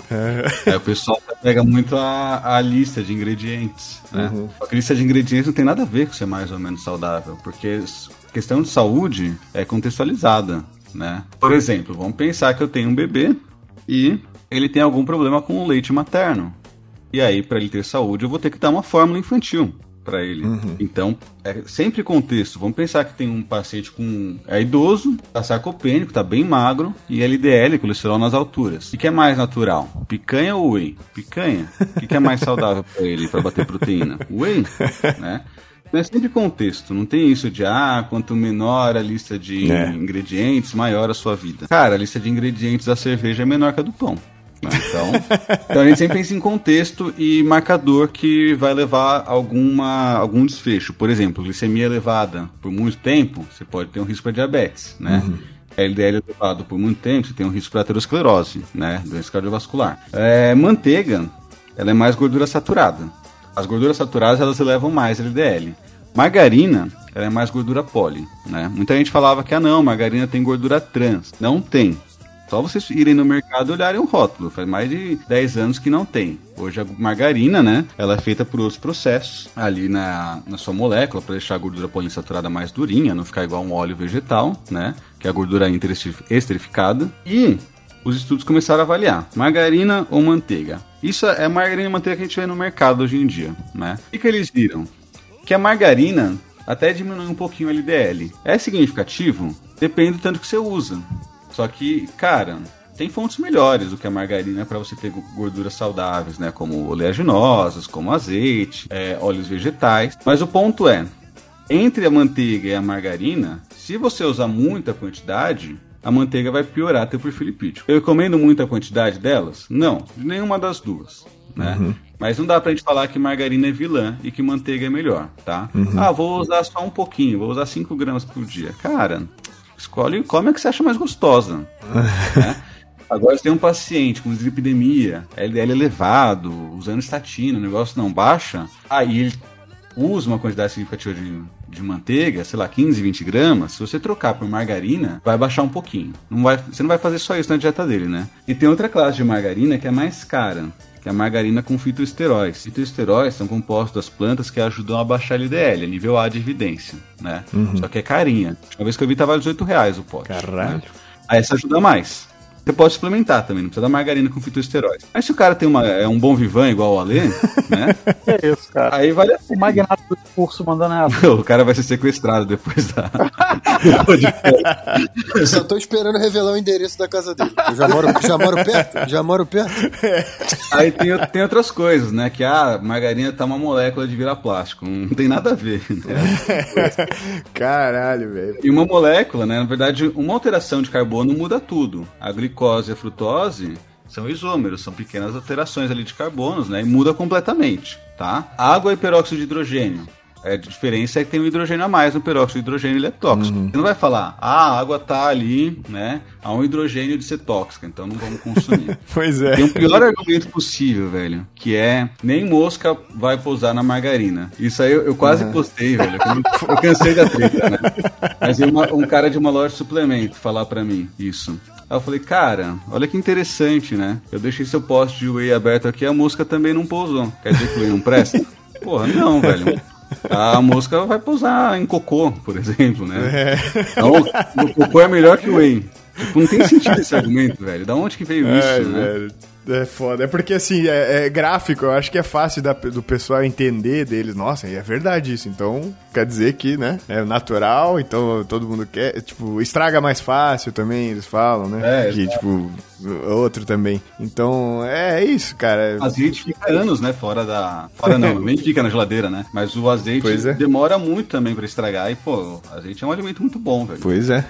Aí o pessoal pega muito a, a lista de ingredientes, né? Que a lista de ingredientes não tem nada a ver com ser mais ou menos saudável, porque questão de saúde é contextualizada, né? Por exemplo, vamos pensar que eu tenho um bebê e ele tem algum problema com o leite materno. E aí, para ele ter saúde, eu vou ter que dar uma fórmula infantil para ele. Então, é sempre contexto. Vamos pensar que tem um paciente com é idoso, tá sarcopênico, tá bem magro e LDL, colesterol nas alturas. O que é mais natural? Picanha ou whey? Picanha. O que é mais saudável para ele para bater proteína? Whey, (laughs) né? Então é sempre contexto, não tem isso de ah, quanto menor a lista de É. ingredientes, maior a sua vida. Cara, a lista de ingredientes da cerveja é menor que a do pão. Né? Então, então a gente sempre pensa em contexto e marcador que vai levar alguma, algum desfecho. Por exemplo, glicemia elevada por muito tempo, você pode ter um risco para diabetes, né? LDL elevado por muito tempo, você tem um risco para aterosclerose, né? Doença cardiovascular. É, manteiga, ela é mais gordura saturada. As gorduras saturadas, elas elevam mais LDL. Margarina, ela é mais gordura poli, né? Muita gente falava que, ah não, margarina tem gordura trans. Não tem. Só vocês irem no mercado e olharem o rótulo. Faz mais de 10 anos que não tem. Hoje a margarina, né? Ela é feita por outros processos ali na, na sua molécula para deixar a gordura poliinsaturada mais durinha, não ficar igual um óleo vegetal, né? Que é a gordura interestrificada. E os estudos começaram a avaliar margarina ou manteiga. Isso é margarina e manteiga que a gente vê no mercado hoje em dia, né? O que eles viram? Que a margarina até diminui um pouquinho o LDL. É significativo? Depende do tanto que você usa. Só que, cara, tem fontes melhores do que a margarina para você ter gorduras saudáveis, né? Como oleaginosas, como azeite, é, óleos vegetais. Mas o ponto é, entre a manteiga e a margarina, se você usar muita quantidade, a manteiga vai piorar teu perfil lipídico. Eu recomendo muita quantidade delas? Não, de nenhuma das duas. Né? Mas não dá pra gente falar que margarina é vilã e que manteiga é melhor, tá? Ah, vou usar só um pouquinho, vou usar 5 gramas por dia. Cara, escolhe come a que você acha mais gostosa. né? (laughs) Agora, se tem um paciente com dislipidemia, LDL elevado, usando estatina, o negócio não baixa, aí ele usa uma quantidade significativa de, de manteiga, sei lá, 15, 20 gramas, se você trocar por margarina, vai baixar um pouquinho. Não vai, você não vai fazer só isso na dieta dele, né? E tem outra classe de margarina que é mais cara, que é a margarina com fitoesteróis. Fitoesteróis são compostos das plantas que ajudam a baixar LDL, nível A de evidência, né? Só que é carinha. A última vez que eu vi tava 18 reais o pote. Caralho. né? Aí essa ajuda mais. Você pode suplementar também, não precisa da margarina com fitoesteróis. Mas se o cara tem uma, é um bom vivan igual o Alê, né? (laughs) É isso, cara? Aí vale a O magnata do curso mandando essa. (laughs) o cara vai ser sequestrado depois da. (laughs) Eu só tô esperando revelar o endereço da casa dele. Eu já moro, já moro perto? Já moro perto? Aí tem, tem outras coisas, né? Que a margarina tá uma molécula de virar plástico. Não tem nada a ver, né? Caralho, velho. E uma molécula, né? Na verdade, uma alteração de carbono muda tudo. A glicose e a frutose são isômeros, são pequenas alterações ali de carbonos, né? E muda completamente, tá? Água e peróxido de hidrogênio. É, a diferença é que tem um hidrogênio a mais no peróxido de hidrogênio, ele é tóxico. Você não vai falar, ah, a água tá ali, né? Há um hidrogênio de ser tóxica, então não vamos consumir. (laughs) Pois é. Tem um pior argumento possível, velho, que é nem mosca vai pousar na margarina. Isso aí eu, eu quase postei, velho. Eu, eu cansei da treta, né? Mas uma- um cara de uma loja de suplemento falar pra mim isso. Aí eu falei, cara, olha que interessante, né? Eu deixei seu poste de whey aberto aqui, a mosca também não pousou. Quer dizer que o whey não presta? (laughs) Porra, não, velho. A mosca vai pousar em cocô, por exemplo, né? Então, o cocô é melhor que o whey. Tipo, não tem sentido esse argumento, velho. Da onde que veio (laughs) isso, Ai, né? É foda. É porque, assim, é, é gráfico. Eu acho que é fácil da- do pessoal entender deles. Nossa, é verdade isso. Então, quer dizer que, né? É natural, então todo mundo quer. Tipo, estraga mais fácil também, eles falam, né? É, que, tipo, outro também. Então, é isso, cara. Azeite fica anos, né? Fora da. Fora não, (laughs) nem fica na geladeira, né? Mas o azeite é. demora muito também pra estragar. E, pô, azeite é um alimento muito bom, velho. Pois é.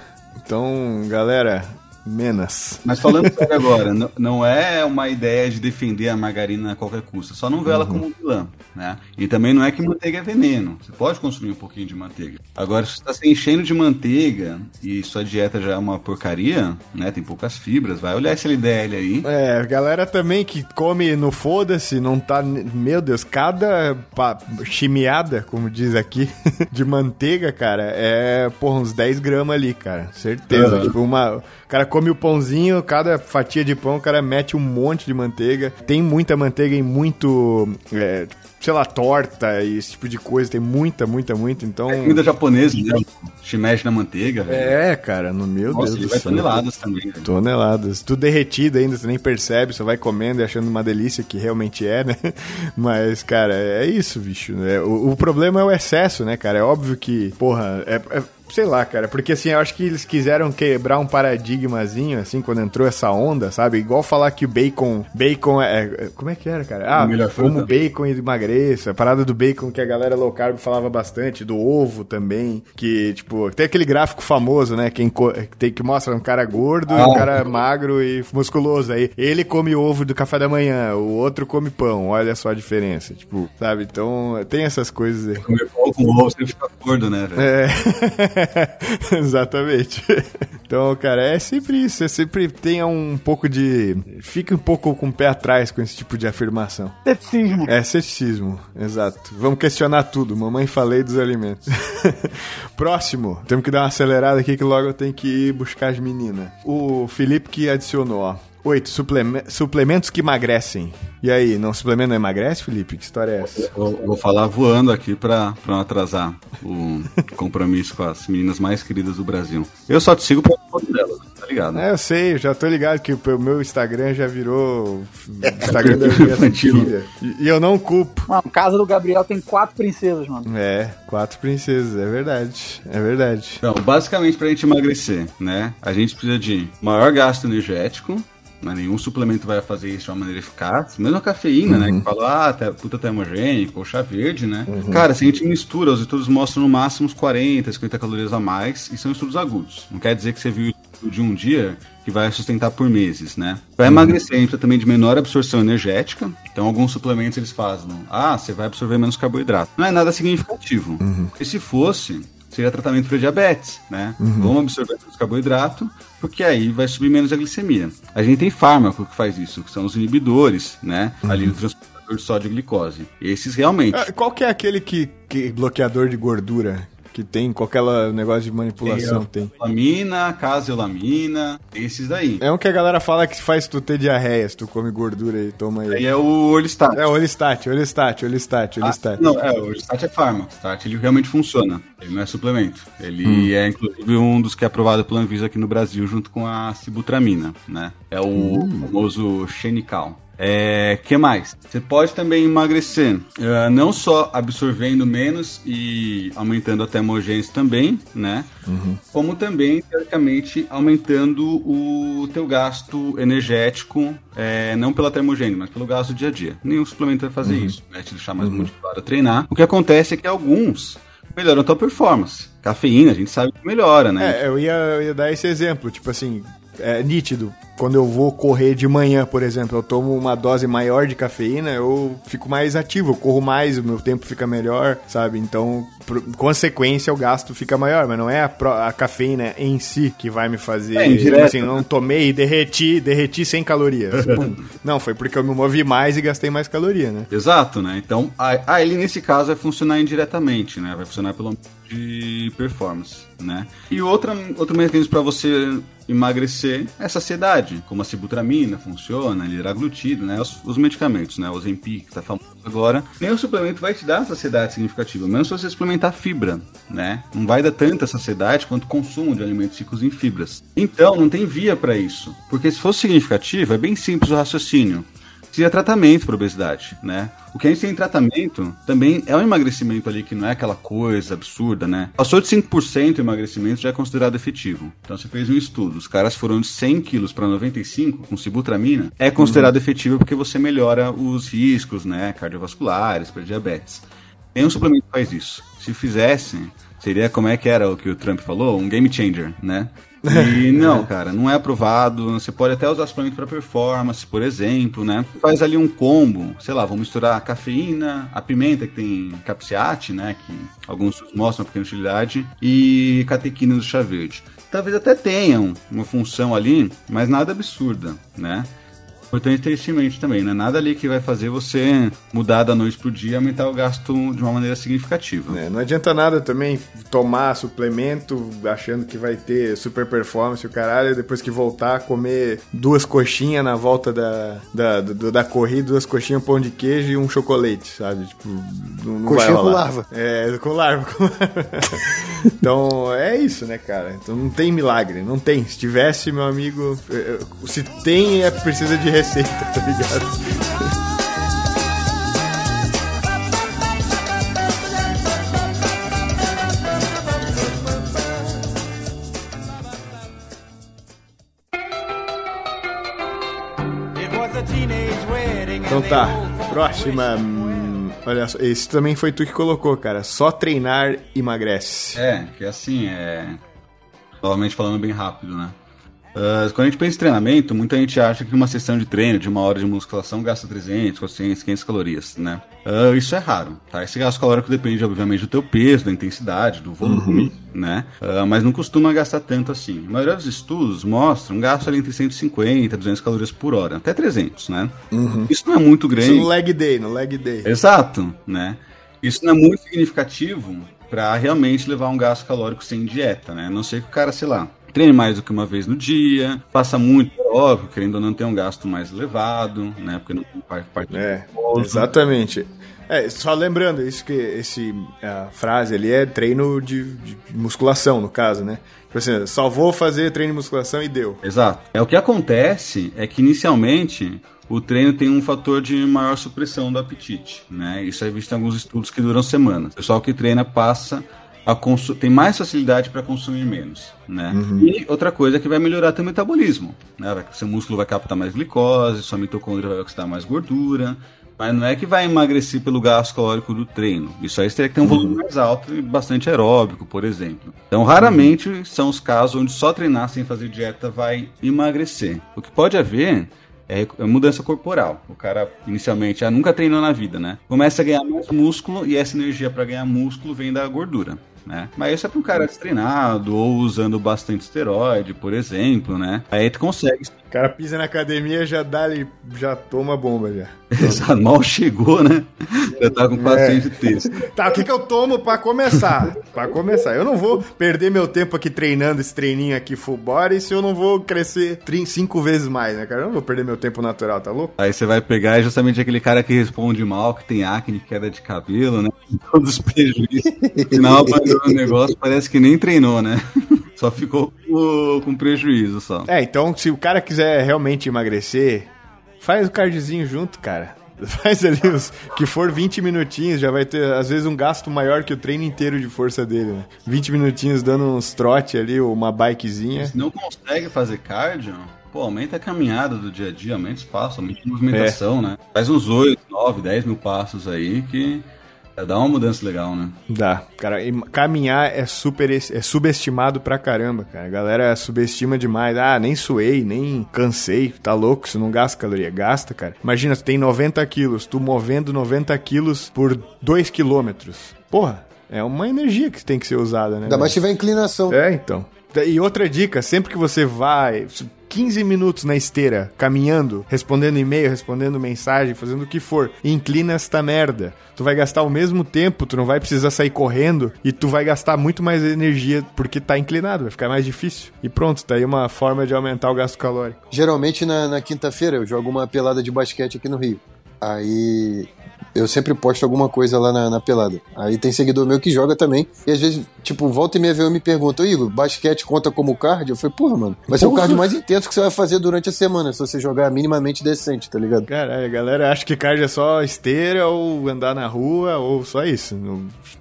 Então, galera, Menos. Mas falando sério agora, não, não é uma ideia de defender a margarina a qualquer custo, só não vê ela como vilã, né? E também não é que manteiga é veneno, você pode consumir um pouquinho de manteiga. Agora, se você está se enchendo de manteiga e sua dieta já é uma porcaria, né? Tem poucas fibras, vai olhar esse LDL aí. É, galera também que come no foda-se, não tá. Meu Deus, cada pa- chimiada, como diz aqui, (laughs) de manteiga, cara, é, porra, uns 10 gramas ali, cara. Certeza. Uhum. Tipo, uma. O cara come o pãozinho, cada fatia de pão, o cara mete um monte de manteiga. Tem muita manteiga em muito. é, sei lá, torta e esse tipo de coisa. Tem muita, muita, muita. Então. Comida japonesa, né? Shimeji na manteiga. velho. É, cara, no meu Nossa, Deus ele do vai céu. toneladas também. velho. Toneladas. Tudo derretido ainda, você nem percebe, só vai comendo e achando uma delícia, que realmente é, né? (laughs) Mas, cara, é isso, bicho. Né? O, o problema é o excesso, né, cara? É óbvio que, porra, é. é- Sei lá, cara, porque assim, eu acho que eles quiseram quebrar um paradigmazinho, assim, quando entrou essa onda, sabe? Igual falar que o bacon. Bacon é. é- como é que era, cara? Ah, como bacon emagreça. A parada do bacon que a galera low carb falava bastante, do ovo também. Que, tipo, tem aquele gráfico famoso, né? Quem co- tem que mostra um cara gordo e um Ah. cara magro e musculoso. Aí ele come ovo do café da manhã, o outro come pão. Olha só a diferença. Tipo, sabe? Então tem essas coisas aí. Comer pão com ovo, você fica gordo, né, velho? É, (laughs) (laughs) exatamente. Então, cara, é sempre isso. É sempre tenha um pouco de. Fique um pouco com o pé atrás com esse tipo de afirmação. Ceticismo. É ceticismo, exato. Vamos questionar tudo. Mamãe falei dos alimentos. (laughs) Próximo, temos que dar uma acelerada aqui que logo eu tenho que ir buscar as meninas. O Felipe que adicionou, ó. Oito, supleme- suplementos que emagrecem. E aí, não suplemento não emagrece, Felipe? Que história é essa? Eu vou falar voando aqui pra, pra não atrasar o (laughs) compromisso com as meninas mais queridas do Brasil. Eu só te sigo pra foto delas, tá ligado? É, eu sei, eu já tô ligado que o meu Instagram já virou Instagram da (laughs) minha Infantil. filha. E, e eu não culpo. Mano, casa do Gabriel tem quatro princesas, mano. É, quatro princesas, é verdade. É verdade. Então, basicamente pra gente emagrecer, né? A gente precisa de maior gasto energético, né? nenhum suplemento vai fazer isso de uma maneira eficaz. Mesmo a cafeína, né? Que fala, ah, tá, puta termogênico, ou chá verde, né? Cara, se a gente mistura, os estudos mostram no máximo uns 40, 50 calorias a mais, e são estudos agudos. Não quer dizer que você viu de um dia que vai sustentar por meses, né? Para emagrecer, a gente precisa também de menor absorção energética. Então, alguns suplementos eles fazem. Ah, você vai absorver menos carboidrato. Não é nada significativo. E se fosse, seria tratamento para diabetes, né? Vamos absorver menos carboidrato, porque aí vai subir menos a glicemia. A gente tem fármaco que faz isso, que são os inibidores, né? Ali no transportador de sódio e glicose. Esses realmente. Ah, Qual que é aquele que, que bloqueador de gordura que tem qualquer negócio de manipulação? Tem. Lamina, caseolamina, esses daí. É um que a galera fala que faz tu ter diarreia, se tu come gordura e toma Aí aí. é o Orlistat. É, Olistat, Olistat, Olistat, Ah, Olistat. não, é, o Orlistat é fármaco. O Orlistat, ele realmente funciona. Ele não é suplemento. Ele Hum. é, inclusive, um dos que é aprovado pela Anvisa aqui no Brasil, junto com a sibutramina, né? É o Hum. famoso Xenical. É, que mais? Você pode também emagrecer, eh, não só absorvendo menos e aumentando a termogênese também, né? Uhum. Como também, teoricamente, aumentando o teu gasto energético, eh, não pela termogênese, mas pelo gasto do dia a dia. Nenhum suplemento vai fazer Uhum. isso, vai te deixar mais motivado a treinar. O que acontece é que alguns melhoram a tua performance. Cafeína, a gente sabe que melhora, né? É, eu ia, eu ia dar esse exemplo, tipo assim, é nítido. Quando eu vou correr de manhã, por exemplo, eu tomo uma dose maior de cafeína, eu fico mais ativo, eu corro mais, o meu tempo fica melhor, sabe? Então, por consequência, o gasto fica maior, mas não é a, a cafeína em si que vai me fazer. É, indireto, assim, eu não tomei e derreti, derreti 100 calorias. (laughs) Pum. Não, foi porque eu me movi mais e gastei mais caloria, né? Exato, né? Então, a- aí ele nesse caso vai funcionar indiretamente, né? Vai funcionar pelo de performance, né? E outra, outro mecanismo para você emagrecer é saciedade, como a sibutramina funciona, liraglutida, né? Os, os medicamentos, né? O Ozempic, que tá famoso agora. Nenhum suplemento vai te dar saciedade significativa, menos se você suplementar fibra, né? Não vai dar tanta saciedade quanto o consumo de alimentos ricos em fibras. Então, não tem via para isso, porque se fosse significativo, é bem simples o raciocínio seria tratamento para obesidade, né? O que a gente tem em tratamento também é um emagrecimento ali que não é aquela coisa absurda, né? Passou de 5% o emagrecimento já é considerado efetivo. Então você fez um estudo, os caras foram de 100 quilos para 95 com sibutramina, é considerado efetivo porque você melhora os riscos, né? Cardiovasculares, para diabetes. Nenhum suplemento faz isso. Se fizessem, seria como é que era o que o Trump falou? Um game changer, né? E (laughs) não, cara, não é aprovado. Você pode até usar suplemento para performance, por exemplo, né? Faz ali um combo, sei lá, vamos misturar a cafeína, a pimenta que tem capsiate, né? Que alguns mostram uma pequena utilidade, e catequina do chá verde. Talvez até tenham uma função ali, mas nada absurda, né? Importante ter isso em mente também, né? Nada ali que vai fazer você mudar da noite pro dia e aumentar o gasto de uma maneira significativa. É, não adianta nada também tomar suplemento achando que vai ter super performance o caralho, e depois que voltar, comer duas coxinhas na volta da, da, da, da corrida, duas coxinhas, pão de queijo e um chocolate, sabe? Tipo, não, não Coxinha vai com larva. É, com larva. com larva. (laughs) então, é isso, né, cara? Então não tem milagre, não tem. Se tivesse, meu amigo, se tem, é precisa de receita, tá ligado? It was a teenage wedding. Então tá, próxima. hum, Olha só, esse também foi tu que colocou, cara. Só treinar emagrece. É, que assim, é. Novamente falando bem rápido, né? Ah, quando a gente pensa em treinamento, muita gente acha que uma sessão de treino de uma hora de musculação gasta 300, 400, 500 calorias, né? Ah, isso é raro, tá? Esse gasto calórico depende, obviamente, do teu peso, da intensidade, do volume, né? Ah, mas não costuma gastar tanto assim. A maioria dos estudos mostra um gasto ali entre 150 200 calorias por hora, até 300, né? Isso não é muito grande. Isso no leg day, no leg day. Exato, né? Isso não é muito significativo para realmente levar um gasto calórico sem dieta, né? A não ser que o cara, sei lá, treine mais do que uma vez no dia, faça muito óbvio, querendo ou não ter um gasto mais elevado, né? Porque não tem parte parte É, exatamente. É, só lembrando, isso que esse a frase ali é treino de, de musculação, no caso, né? Tipo assim, só vou fazer treino de musculação e deu. Exato. É o que acontece é que inicialmente o treino tem um fator de maior supressão do apetite, né? Isso é visto em alguns estudos que duram semanas. O pessoal que treina passa consu- tem mais facilidade para consumir menos, né? E outra coisa é que vai melhorar teu metabolismo, né? Vai- Seu músculo vai captar mais glicose, sua mitocôndria vai oxidar mais gordura, mas não é que vai emagrecer pelo gasto calórico do treino. Isso aí teria que ter um volume mais alto e bastante aeróbico, por exemplo. Então, raramente são os casos onde só treinar sem fazer dieta vai emagrecer. O que pode haver é é mudança corporal. O cara inicialmente já nunca treinou na vida, né? Começa a ganhar mais músculo e essa energia para ganhar músculo vem da gordura. Né? Mas isso é para um cara destreinado ou usando bastante esteroide, por exemplo, né? Aí tu consegue. O cara pisa na academia, já dá ali, já toma bomba já. (laughs) Exato, mal chegou, né? Já tá com paciente texto. Tá, o que que eu tomo pra começar? pra começar. Eu não vou perder meu tempo aqui treinando esse treininho aqui full body se eu não vou crescer cinco vezes mais, né, cara? Eu não vou perder meu tempo natural, tá louco? Aí você vai pegar justamente aquele cara que responde mal, que tem acne, queda de cabelo, né? (laughs) Todos os prejuízos. No final o negócio, parece que nem treinou, né? (laughs) Só ficou com, com prejuízo só. É, então se o cara quiser realmente emagrecer, faz o cardiozinho junto, cara. (laughs) Faz ali os que for 20 minutinhos, já vai ter às vezes um gasto maior que o treino inteiro de força dele, né? 20 minutinhos dando uns trote ali, ou uma bikezinha. Se não consegue fazer cardio, pô, aumenta a caminhada do dia a dia, aumenta os passos, aumenta a movimentação, né? Faz uns 8, 9, 10 mil passos aí que dá uma mudança legal, né? Dá, cara, e caminhar é super é subestimado pra caramba, cara. A galera subestima demais. Ah, nem suei, nem cansei. Tá louco, isso não gasta caloria. Gasta, cara. Imagina, tu tem 90 quilos, tu movendo 90 quilos por 2 quilômetros. Porra, é uma energia que tem que ser usada, né? Ainda mais se tiver inclinação. É, então. E outra dica, sempre que você vai 15 minutos na esteira, caminhando, respondendo e-mail, respondendo mensagem, fazendo o que for, inclina esta merda. Tu vai gastar o mesmo tempo, tu não vai precisar sair correndo e tu vai gastar muito mais energia porque tá inclinado, vai ficar mais difícil. E pronto, tá aí uma forma de aumentar o gasto calórico. Geralmente na, na quinta-feira eu jogo uma pelada de basquete aqui no Rio. Aí eu sempre posto alguma coisa lá na, na pelada. Aí tem seguidor meu que joga também. E às vezes, tipo, volta e meia vem eu me pergunta, "Ô, Igor, basquete conta como cardio? Eu falei, porra, mano, vai ser o cardio mais intenso que você vai fazer durante a semana, se você jogar minimamente decente, tá ligado? Caralho, a galera acha que cardio é só esteira ou andar na rua ou só isso.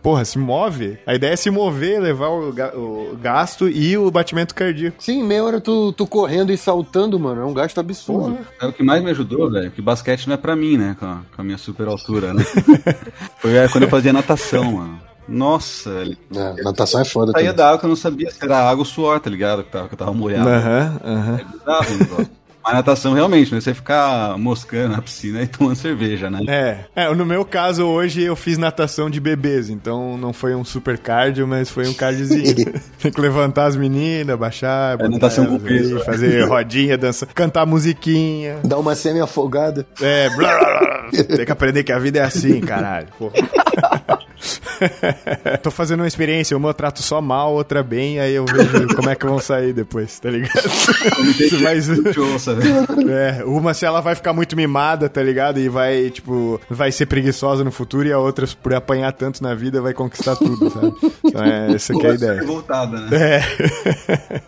Porra, se move. A ideia é se mover, levar o, ga- o gasto e o batimento cardíaco. Sim, meia hora tu, tu correndo e saltando, mano, é um gasto absurdo. É o que mais me ajudou, velho, que basquete não é pra mim, né? Com a, com a minha super altura, né? (laughs) Foi é, quando eu fazia natação, mano. Nossa. É, natação é foda. Saía também. da água que eu não sabia se era água ou suor, tá ligado? Que eu tava molhado. Aham, aham. É bizarro. Mas natação realmente, né? Você ficar moscando na piscina e tomando cerveja, né? É. é, no meu caso hoje eu fiz natação de bebês, então não foi um super cardio, mas foi um (laughs) cardiozinho. (laughs) Tem que levantar as meninas, baixar, botar natação elas com peso, aí, né? fazer (laughs) rodinha, dançar, cantar musiquinha. Dá uma semi-afogada. É, blá, blá, blá. tem que aprender que a vida é assim, caralho. Pô. (laughs) Tô fazendo uma experiência, uma eu trato só mal, outra bem, aí eu vejo (laughs) como é que vão sair depois, tá ligado? Show, sabe? (laughs) É, uma se ela vai ficar muito mimada, tá ligado? E vai, tipo, vai ser preguiçosa no futuro e a outra, por apanhar tanto na vida, vai conquistar tudo, sabe? Então é, essa que é a ideia. Revoltada, né? É.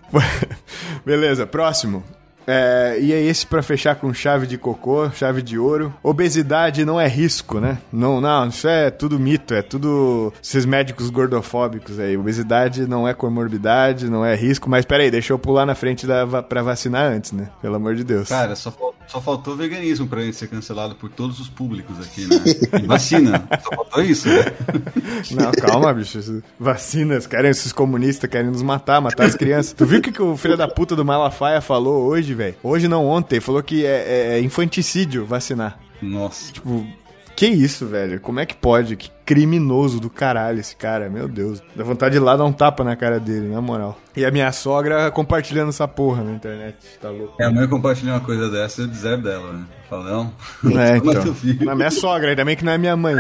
Beleza, próximo. É, e é esse pra fechar com chave de cocô, chave de ouro. Obesidade não é risco, né? Não, não, isso é tudo mito, é tudo esses médicos gordofóbicos aí. Obesidade não é comorbidade, não é risco, mas peraí, deixa eu pular na frente da, pra vacinar antes, né? Pelo amor de Deus. Cara, só, só faltou veganismo pra ser cancelado por todos os públicos aqui, né? E vacina. Só faltou isso, né? (laughs) Não, calma, bicho. Vacinas, querem esses comunistas, querem nos matar, matar as crianças. Tu viu o que, que o filho da puta do Malafaia falou hoje, velho? Hoje não, ontem. Falou que é, é infanticídio vacinar. Nossa. Tipo, que isso, velho? Como é que pode? Que criminoso do caralho esse cara, meu Deus. Dá vontade de ir lá dar um tapa na cara dele, na moral. E a minha sogra compartilhando essa porra na internet, tá louco? Minha mãe compartilhou uma coisa dessa eu deserto dela, né? Fala, não. É, (laughs) Toma então. Na minha sogra, ainda bem que não é minha mãe.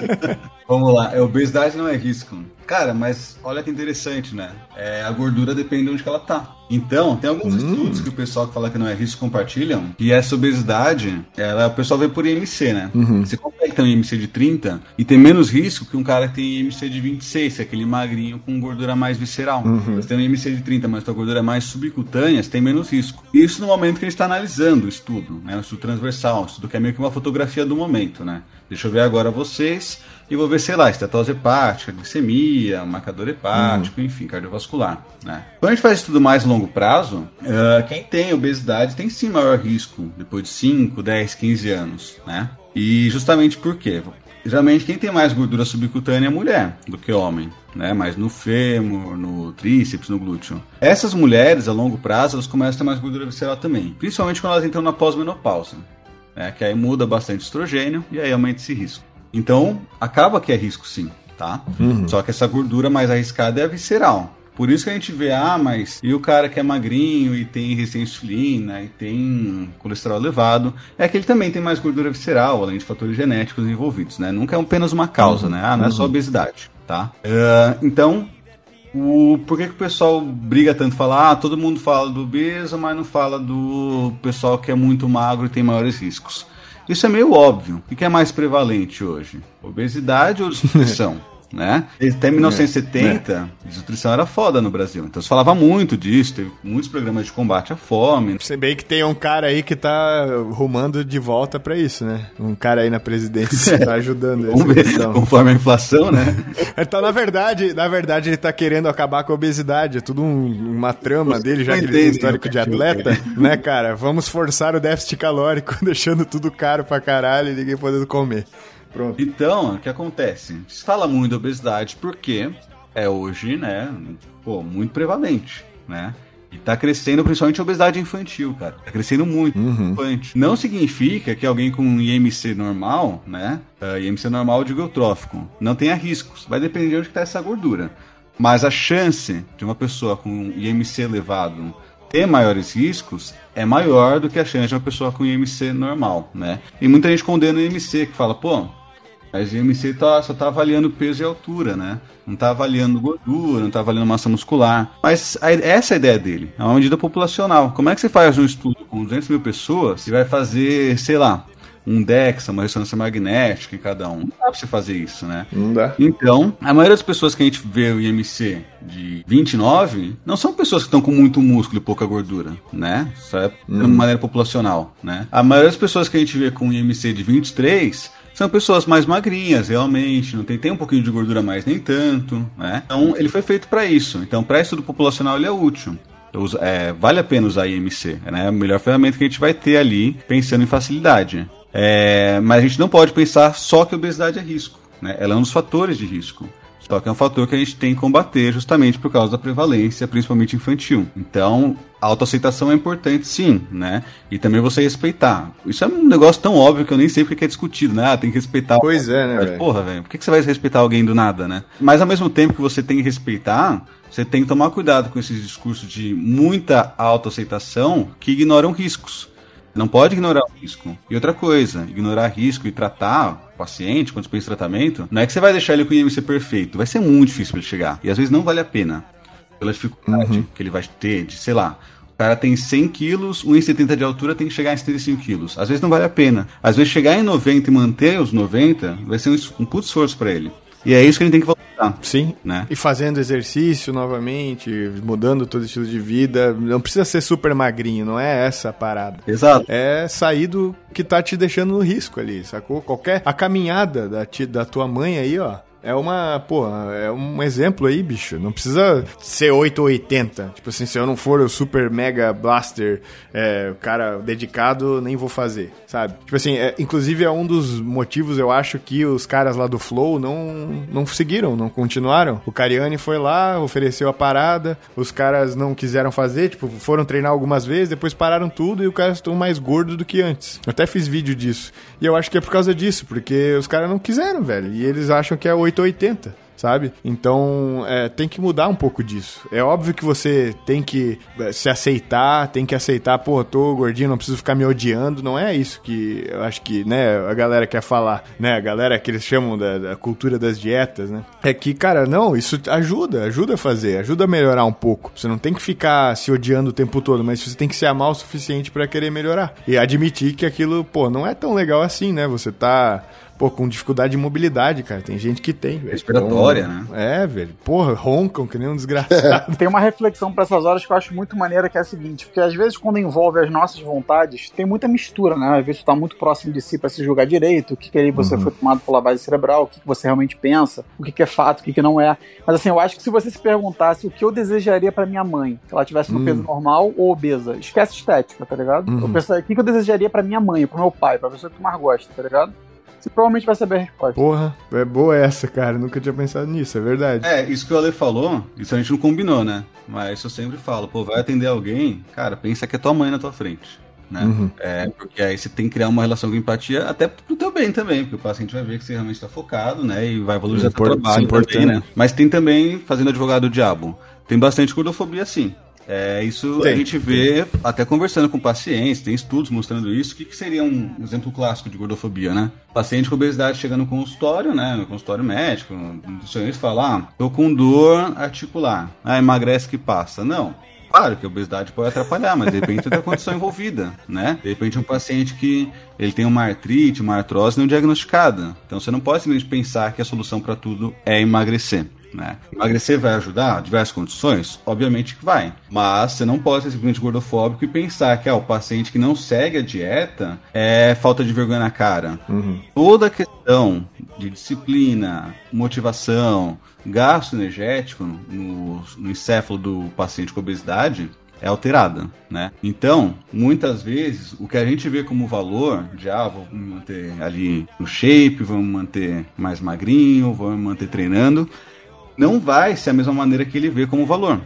(laughs) Vamos lá, é, obesidade não é risco. Cara, mas olha que interessante, né? É, a gordura depende de onde que ela tá. Então, tem alguns estudos que o pessoal que fala que não é risco compartilham, e essa obesidade, ela, o pessoal vê por IMC, né? Você consegue ter um IMC de 30 e ter menos risco que um cara que tem IMC de 26, que é aquele magrinho com gordura mais visceral. Você tem um IMC de 30, mas tua gordura é mais subcutânea, você tem menos risco. Isso no momento que a gente está analisando o estudo, né? Um estudo transversal, um estudo que é meio que uma fotografia do momento, né? Deixa eu ver agora vocês e vou ver, sei lá, estatose hepática, glicemia, marcador hepático, enfim, cardiovascular, né? Quando a gente faz estudo mais longo prazo, eh, quem tem obesidade tem sim maior risco depois de 5, 10, 15 anos, né? E justamente por quê? Geralmente quem tem mais gordura subcutânea é mulher do que homem, né? Mais no fêmur, no tríceps, no glúteo. Essas mulheres, a longo prazo, elas começam a ter mais gordura visceral também, principalmente quando elas entram na pós-menopausa, né? Que aí muda bastante estrogênio e aí aumenta esse risco. Então, acaba que é risco sim, tá? Só que essa gordura mais arriscada é a visceral. Por isso que a gente vê, ah, mas e o cara que é magrinho e tem resistência à insulina e tem colesterol elevado, é que ele também tem mais gordura visceral, além de fatores genéticos envolvidos, né? Nunca é apenas uma causa, né? Ah, não é só obesidade, tá? Ah, então, o, por que, que o pessoal briga tanto? Fala, ah, todo mundo fala do obeso, mas não fala do pessoal que é muito magro e tem maiores riscos. Isso é meio óbvio. O que é mais prevalente hoje? Obesidade ou (laughs) desnutrição? Né? Até 1970, desnutrição era foda no Brasil. Então se falava muito disso, teve muitos programas de combate à fome. Se bem que tem um cara aí que tá rumando de volta pra isso, né? Um cara aí na presidência que (laughs) tá ajudando essa Vamos ver, questão. conforme a inflação, né? (laughs) Então, na verdade, na verdade, ele tá querendo acabar com a obesidade. É tudo um- uma trama dele, já que ele tem histórico de atleta, né, cara? Vamos forçar o déficit calórico, (laughs) deixando tudo caro pra caralho e ninguém podendo comer. Pronto. Então, o que acontece? Se fala muito da obesidade porque é hoje, né, pô, muito prevalente, né? E tá crescendo principalmente a obesidade infantil, cara. Tá crescendo muito. infante. Não significa que alguém com IMC normal, né? Uh, IMC normal, digo eutrófico, não tenha riscos. Vai depender de onde está essa gordura. Mas a chance de uma pessoa com IMC elevado ter maiores riscos é maior do que a chance de uma pessoa com IMC normal, né? E muita gente condena o IMC, que fala, pô, mas o IMC tá, só tá avaliando peso e altura, né? Não tá avaliando gordura, não tá avaliando massa muscular. Mas a- essa é a ideia dele, é uma medida populacional. Como é que você faz um estudo com 200 mil pessoas e vai fazer, sei lá, um DEXA, uma ressonância magnética em cada um? Não dá pra você fazer isso, né? Não dá. Então, a maioria das pessoas que a gente vê o IMC de 29 não são pessoas que estão com muito músculo e pouca gordura, né? Isso é de maneira populacional, né? A maioria das pessoas que a gente vê com IMC de 23 são pessoas mais magrinhas, realmente, não tem, tem um pouquinho de gordura mais, nem tanto, né? Então, ele foi feito para isso. Então, para estudo populacional, ele é útil. Usa- é, vale a pena usar IMC, né? A melhor ferramenta que a gente vai ter ali, pensando em facilidade. É, mas a gente não pode pensar só que obesidade é risco, né? Ela é um dos fatores de risco. Só que é um fator que a gente tem que combater justamente por causa da prevalência, principalmente infantil. Então, a autoaceitação é importante sim, né? E também você respeitar. Isso é um negócio tão óbvio que eu nem sei porque é discutido, né? Ah, tem que respeitar. Pois é, né, velho? Porra, velho, por que você vai respeitar alguém do nada, né? Mas ao mesmo tempo que você tem que respeitar, você tem que tomar cuidado com esses discursos de muita autoaceitação que ignoram riscos. Não pode ignorar o risco. E outra coisa, ignorar risco e tratar paciente quando você pensa em tratamento, não é que você vai deixar ele com o IMC perfeito. Vai ser muito difícil pra ele chegar. E às vezes não vale a pena. Pela dificuldade que ele vai ter de, sei lá, o cara tem 100 quilos, 1,70 de altura tem que chegar em 75 quilos. Às vezes não vale a pena. Às vezes chegar em 90 e manter os 90 vai ser um, um puto esforço pra ele. E é isso que a gente tem que valorizar. Sim. Né? E fazendo exercício novamente, mudando todo o estilo de vida. Não precisa ser super magrinho, não é essa a parada. Exato. É sair do que tá te deixando no risco ali, sacou? Qualquer. A caminhada da, ti- da tua mãe aí, ó. É uma, pô, é um exemplo aí, bicho. Não precisa ser 8 ou 80. Tipo assim, se eu não for o super mega blaster, é, cara dedicado, nem vou fazer, sabe? Tipo assim, é, inclusive é um dos motivos, eu acho, que os caras lá do Flow não, não seguiram, não continuaram. O Cariani foi lá, ofereceu a parada, os caras não quiseram fazer, tipo, foram treinar algumas vezes, depois pararam tudo e os caras estão mais gordos do que antes. Eu até fiz vídeo disso. E eu acho que é por causa disso, porque os caras não quiseram, velho. E eles acham que é 880 sabe? Então é, tem que mudar um pouco disso. É óbvio que você tem que é, se aceitar, tem que aceitar, pô, tô gordinho, não preciso ficar me odiando. Não é isso que eu acho que, né, a galera quer falar, né? A galera que eles chamam da, da cultura das dietas, né? É que, cara, não, isso ajuda, ajuda a fazer, ajuda a melhorar um pouco. Você não tem que ficar se odiando o tempo todo, mas você tem que se amar o suficiente pra querer melhorar. E admitir que aquilo, pô, não é tão legal assim, né? Você tá pô, com dificuldade de mobilidade, cara. Tem gente que tem, velho. Respiratória, Então, né? É, velho. Porra, roncam que nem um desgraçado. Tem uma reflexão pra essas horas que eu acho muito maneira, que é a seguinte, porque às vezes quando envolve as nossas vontades, tem muita mistura, né? Às vezes tu tá muito próximo de si pra se julgar direito, o que que aí você foi tomado por lavagem cerebral, o que que você realmente pensa, o que que é fato, o que que não é. Mas assim, eu acho que se você se perguntasse o que eu desejaria pra minha mãe, se ela tivesse no peso normal ou obesa, esquece estética, tá ligado? Eu pensaria, o que que eu desejaria pra minha mãe, pro meu pai, pra pessoa que tu mais gosta, tá ligado? Você provavelmente vai saber a resposta. Porra, é boa essa, cara. Nunca tinha pensado nisso, é verdade. É, isso que o Ale falou, isso a gente não combinou, né? Mas eu sempre falo, pô, vai atender alguém, cara, pensa que é tua mãe na tua frente. Né? Uhum. É, porque aí você tem que criar uma relação com empatia, até pro teu bem também, porque o paciente vai ver que você realmente está focado, né? E vai valorizar teu trabalho importando. também, né? Mas tem também, fazendo advogado do diabo, tem bastante gordofobia sim. É, isso Tem, a gente vê até conversando com pacientes, tem estudos mostrando isso. O que, que seria um exemplo clássico de gordofobia, né? Paciente com obesidade chega no consultório, né? No consultório médico, o nutricionista fala, ah, tô com dor articular. Ah, emagrece que passa. Não. Claro que a obesidade pode atrapalhar, mas de repente tem a condição envolvida, né? De repente um paciente que ele tem uma artrite, uma artrose não diagnosticada. Então você não pode simplesmente pensar que a solução para tudo é emagrecer. Né? Emagrecer vai ajudar diversas condições? Obviamente que vai. Mas você não pode ser simplesmente gordofóbico e pensar que ah, o paciente que não segue a dieta é falta de vergonha na cara. Toda a questão de disciplina, motivação, gasto energético no, no encéfalo do paciente com obesidade é alterada, né? Então, muitas vezes, o que a gente vê como valor de, ah, vou me manter ali no shape, vamos manter mais magrinho, vamos manter treinando, não vai ser a mesma maneira que ele vê como valor.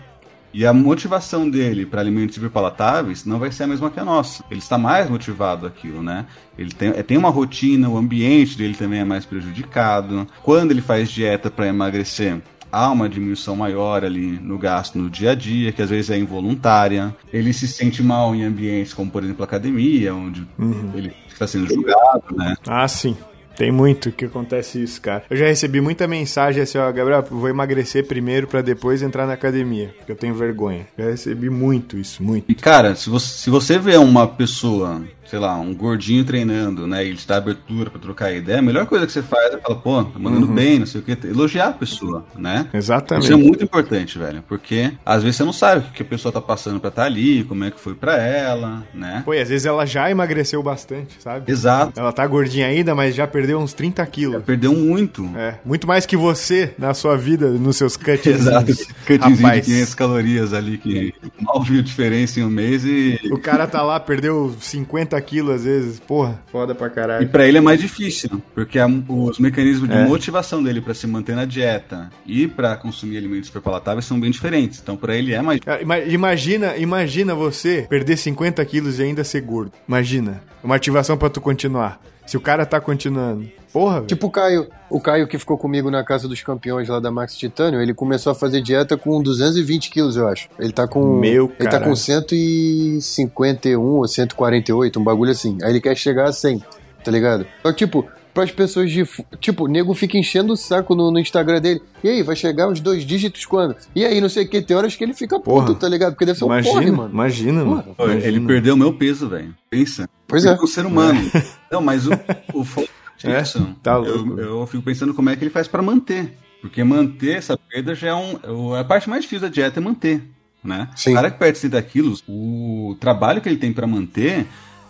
E a motivação dele para alimentos hiperpalatáveis não vai ser a mesma que a nossa. Ele está mais motivado aquilo, né? Ele tem, é, tem uma rotina, o ambiente dele também é mais prejudicado. Quando ele faz dieta para emagrecer, há uma diminuição maior ali no gasto no dia a dia, que às vezes é involuntária. Ele se sente mal em ambientes como, por exemplo, a academia, onde ele está sendo julgado, né? Ah, sim. Tem muito que acontece isso, cara. Eu já recebi muita mensagem assim, ó, Gabriel, vou emagrecer primeiro pra depois entrar na academia, porque eu tenho vergonha. Já recebi muito isso, muito. E cara, se você, se você vê uma pessoa, sei lá, um gordinho treinando, né, e ele te dá abertura pra trocar ideia, a melhor coisa que você faz é falar, pô, tá mandando bem, não sei o que, elogiar a pessoa, né? Exatamente. Isso é muito importante, velho, porque às vezes você não sabe o que a pessoa tá passando pra estar ali, como é que foi pra ela, né? Pô, e às vezes ela já emagreceu bastante, sabe? Exato. Ela tá gordinha ainda, mas já perdeu uns 30 quilos. Perdeu muito. É, muito mais que você na sua vida, nos seus cuts. Exato, cutzinho de Rapaz, 500 calorias ali que mal viu diferença em um mês e o cara tá lá, perdeu 50 50 quilos às vezes. Porra, foda pra E caralho. pra ele é mais difícil, porque a- os mecanismos de É. motivação dele pra se manter na dieta e pra consumir alimentos superpalatáveis são bem diferentes. Então pra ele é mais ima- Imagina, imagina você perder 50 quilos e ainda ser gordo. Imagina. Uma ativação pra tu continuar. Se o cara tá continuando. Porra. Tipo o Caio, o Caio que ficou comigo na casa dos campeões lá da Max Titânio, ele começou a fazer dieta com 220 quilos, eu acho. Ele tá com. Meu Ele tá com 151 ou 148, um bagulho assim. Aí ele quer chegar a 100, tá ligado? Só que, tipo, pras pessoas de. Tipo, o nego fica enchendo o saco no, no Instagram dele. E aí, vai chegar uns dois dígitos quando? E aí, não sei o que, tem horas que ele fica Porra. puto, tá ligado? Porque deve ser um imagina, porre, mano. imagina, mano. Pô, Ele Imagina. perdeu o meu peso, velho. Pensa. Pois Ele é. um ser humano. (laughs) Não, mas o, o (laughs) foda É? Tá eu, louco. eu fico pensando como é que ele faz pra manter. Porque manter essa perda já é um. A parte mais difícil da dieta é manter. Né? Sim. O cara que perde 30 quilos, o trabalho que ele tem pra manter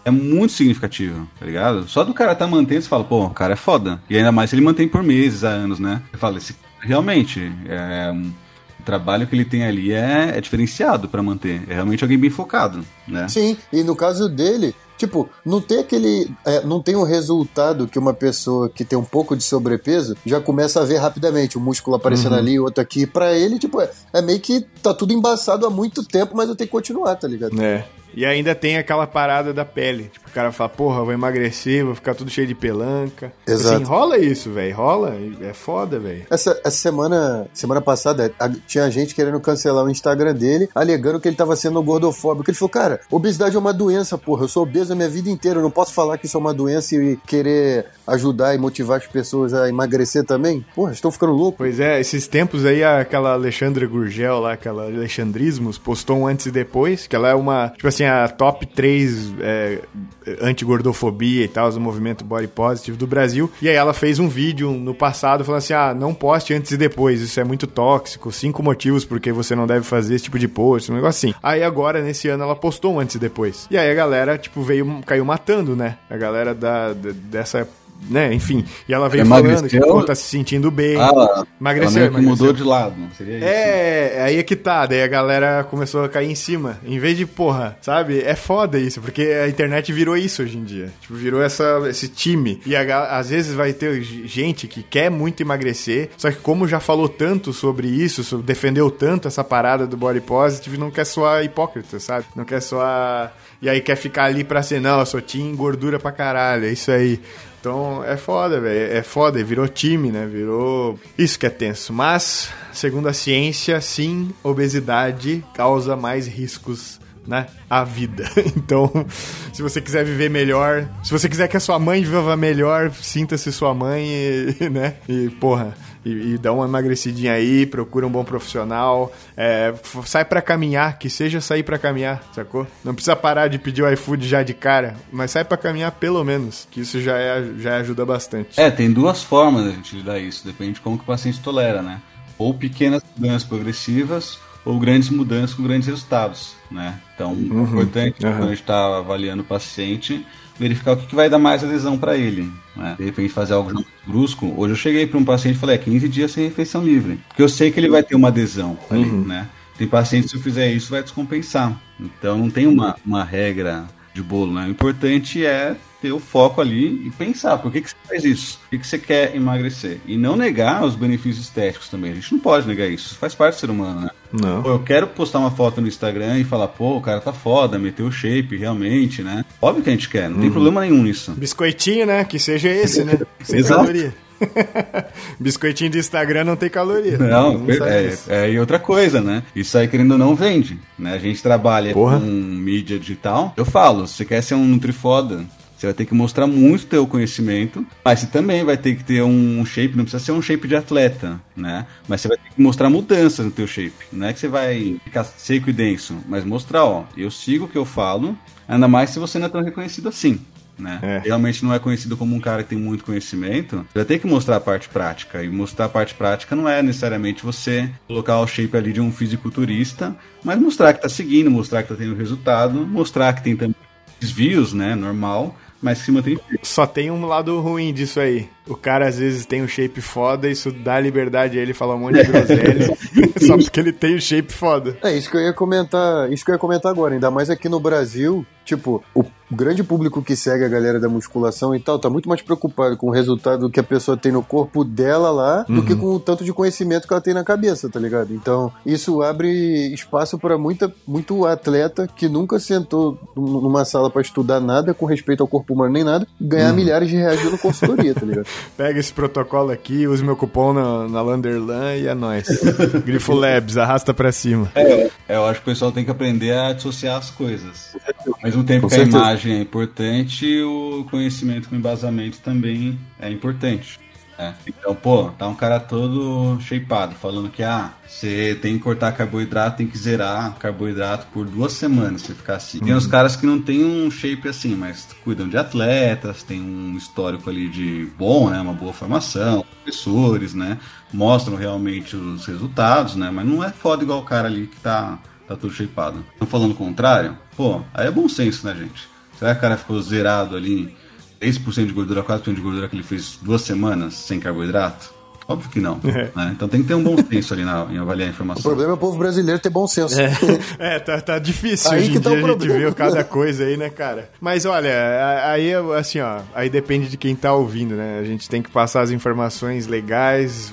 é muito significativo, tá ligado? Só do cara tá mantendo, você fala, pô, o cara é foda. E ainda mais se ele mantém por meses, há anos, né? Você fala, esse, realmente, é, um- o trabalho que ele tem ali é, é diferenciado pra manter. É realmente alguém bem focado, né? Sim, e no caso dele, tipo, não tem aquele. é, não tem um resultado que uma pessoa que tem um pouco de sobrepeso já começa a ver rapidamente, um músculo aparecendo ali, outro aqui. Pra ele, tipo, é, é meio que tá tudo embaçado há muito tempo, mas eu tenho que continuar, tá ligado? É. E ainda tem aquela parada da pele. Tipo, o cara fala, porra, vou emagrecer, vou ficar tudo cheio de pelanca. Exato. Assim, rola isso, velho. Rola. É foda, velho. Essa, essa semana, semana passada, tinha gente querendo cancelar o Instagram dele, alegando que ele tava sendo gordofóbico. Ele falou, cara, obesidade é uma doença, porra. Eu sou obeso a minha vida inteira. Eu não posso falar que isso é uma doença e querer ajudar e motivar as pessoas a emagrecer também. Porra, estão ficando loucos. Pois é, esses tempos aí, aquela Alexandra Gurgel lá, aquela Alexandrismos, postou um antes e depois, que ela é uma, tipo assim, a top 3 é, anti-gordofobia e tal, do movimento Body Positive do Brasil. E aí ela fez um vídeo no passado falando assim: ah, não poste antes e depois, isso é muito tóxico, cinco motivos porque você não deve fazer esse tipo de post, um negócio assim. Aí agora, nesse ano, ela postou um antes e depois. E aí a galera, tipo, veio, caiu matando, né? A galera da, da- dessa. Né, enfim, e ela veio Emagreceu? falando que pô, tá se sentindo bem. Ah, ela, Emagreceu, ela emagreceu. mudou de lado, seria isso? É, aí é que tá, daí a galera começou a cair em cima. Em vez de, porra, sabe? É foda isso, porque a internet virou isso hoje em dia. Tipo, virou essa, esse time. E a às vezes vai ter gente que quer muito emagrecer, só que como já falou tanto sobre isso, so- defendeu tanto essa parada do body positive, não quer soar hipócrita, sabe? Não quer soar. E aí quer ficar ali pra ser, não, eu sou team gordura pra caralho, é isso aí. Então é foda, velho. É foda, virou time, né? Virou. Isso que é tenso. Mas, segundo a ciência, sim, obesidade causa mais riscos. Né? A vida. (laughs) Então, se você quiser viver melhor, se você quiser que a sua mãe viva melhor, sinta-se sua mãe e, (laughs) né? E, porra, e, e dá uma emagrecidinha aí, procura um bom profissional, é, sai pra caminhar, que seja sair pra caminhar, sacou? Não precisa parar de pedir o iFood já de cara, mas sai pra caminhar pelo menos, que isso já, é, já ajuda bastante. É, tem duas formas da gente lidar isso, depende de como que o paciente tolera, né? Ou pequenas mudanças progressivas, ou grandes mudanças com grandes resultados, né? Então, é importante, uhum. quando a gente está avaliando o paciente, verificar o que, que vai dar mais adesão para ele, né? De repente fazer algo muito brusco. Hoje eu cheguei para um paciente e falei, é 15 dias sem refeição livre, porque eu sei que ele vai ter uma adesão ali, né? Tem paciente, se eu fizer isso, vai descompensar. Então, não tem uma, uma regra de bolo, né? O importante é ter o foco ali e pensar, por que, que você faz isso? Por que, que você quer emagrecer? E não negar os benefícios estéticos também. A gente não pode negar isso. Isso faz parte do ser humano, né? Não. Pô, eu quero postar uma foto no Instagram e falar, pô, o cara tá foda, meteu o shape, realmente, né? Óbvio que a gente quer, não tem problema nenhum nisso. Biscoitinho, né? Que seja esse, né? (laughs) Sem Exato. caloria. (laughs) Biscoitinho do Instagram não tem caloria. Não, Todo mundo sabe é, é, e outra coisa, né? Isso aí, querendo ou não, vende. Né? A gente trabalha Porra. com mídia digital. Eu falo, se você quer ser um Nutrifoda, você vai ter que mostrar muito teu conhecimento, mas você também vai ter que ter um shape, não precisa ser um shape de atleta, né? Mas você vai ter que mostrar mudanças no teu shape. Não é que você vai ficar seco e denso, mas mostrar, ó, eu sigo o que eu falo, ainda mais se você não é tão reconhecido assim. Né? É. Realmente não é conhecido como um cara que tem muito conhecimento. Você vai ter que mostrar a parte prática. E mostrar a parte prática não é necessariamente você colocar o shape ali de um fisiculturista, mas mostrar que tá seguindo, mostrar que tá tendo resultado, mostrar que tem também desvios, né? Normal, mas se mantém firme. Só tem um lado ruim disso aí. O cara às vezes tem um shape foda, isso dá liberdade a ele falar um monte de (laughs) groselha, (laughs) só porque ele tem o shape foda. É isso que eu ia comentar, isso que eu ia comentar agora, ainda mais aqui no Brasil, tipo, o grande público que segue a galera da musculação e tal tá muito mais preocupado com o resultado que a pessoa tem no corpo dela lá do que com o tanto de conhecimento que ela tem na cabeça, tá ligado? Então, isso abre espaço para muita muito atleta que nunca sentou num- numa sala pra estudar nada com respeito ao corpo humano nem nada, ganhar milhares de reais no consultoria, tá ligado? (laughs) Pega esse protocolo aqui, use meu cupom na, na Landerlan e é nóis. (laughs) Grifo Labs, arrasta pra cima. É, eu acho que o pessoal tem que aprender a dissociar as coisas. Ao mesmo tempo Com que a imagem é importante, o conhecimento com embasamento também é importante. Né? Então, pô, tá um cara todo shapeado, falando que ah, você tem que cortar carboidrato, tem que zerar carboidrato por duas semanas, se ficar assim. Tem os caras que não tem um shape assim, mas cuidam de atletas, tem um histórico ali de bom, né? Uma boa formação, professores, né? Mostram realmente os resultados, né? Mas não é foda igual o cara ali que tá, tá todo shapeado. Estão falando o contrário? Pô, aí é bom senso, né, gente? Será que o cara ficou zerado ali, 3% de gordura, 4% de gordura que ele fez duas semanas sem carboidrato? Óbvio que não. né? Então tem que ter um bom senso ali na, em avaliar a O informação. problema é o povo brasileiro ter bom senso. É, tá, tá difícil Aí hoje que em tá dia o a gente problema. vê cada coisa aí, né, cara? Mas olha, a- aí, assim, ó, aí depende de quem tá ouvindo, né? A gente tem que passar as informações legais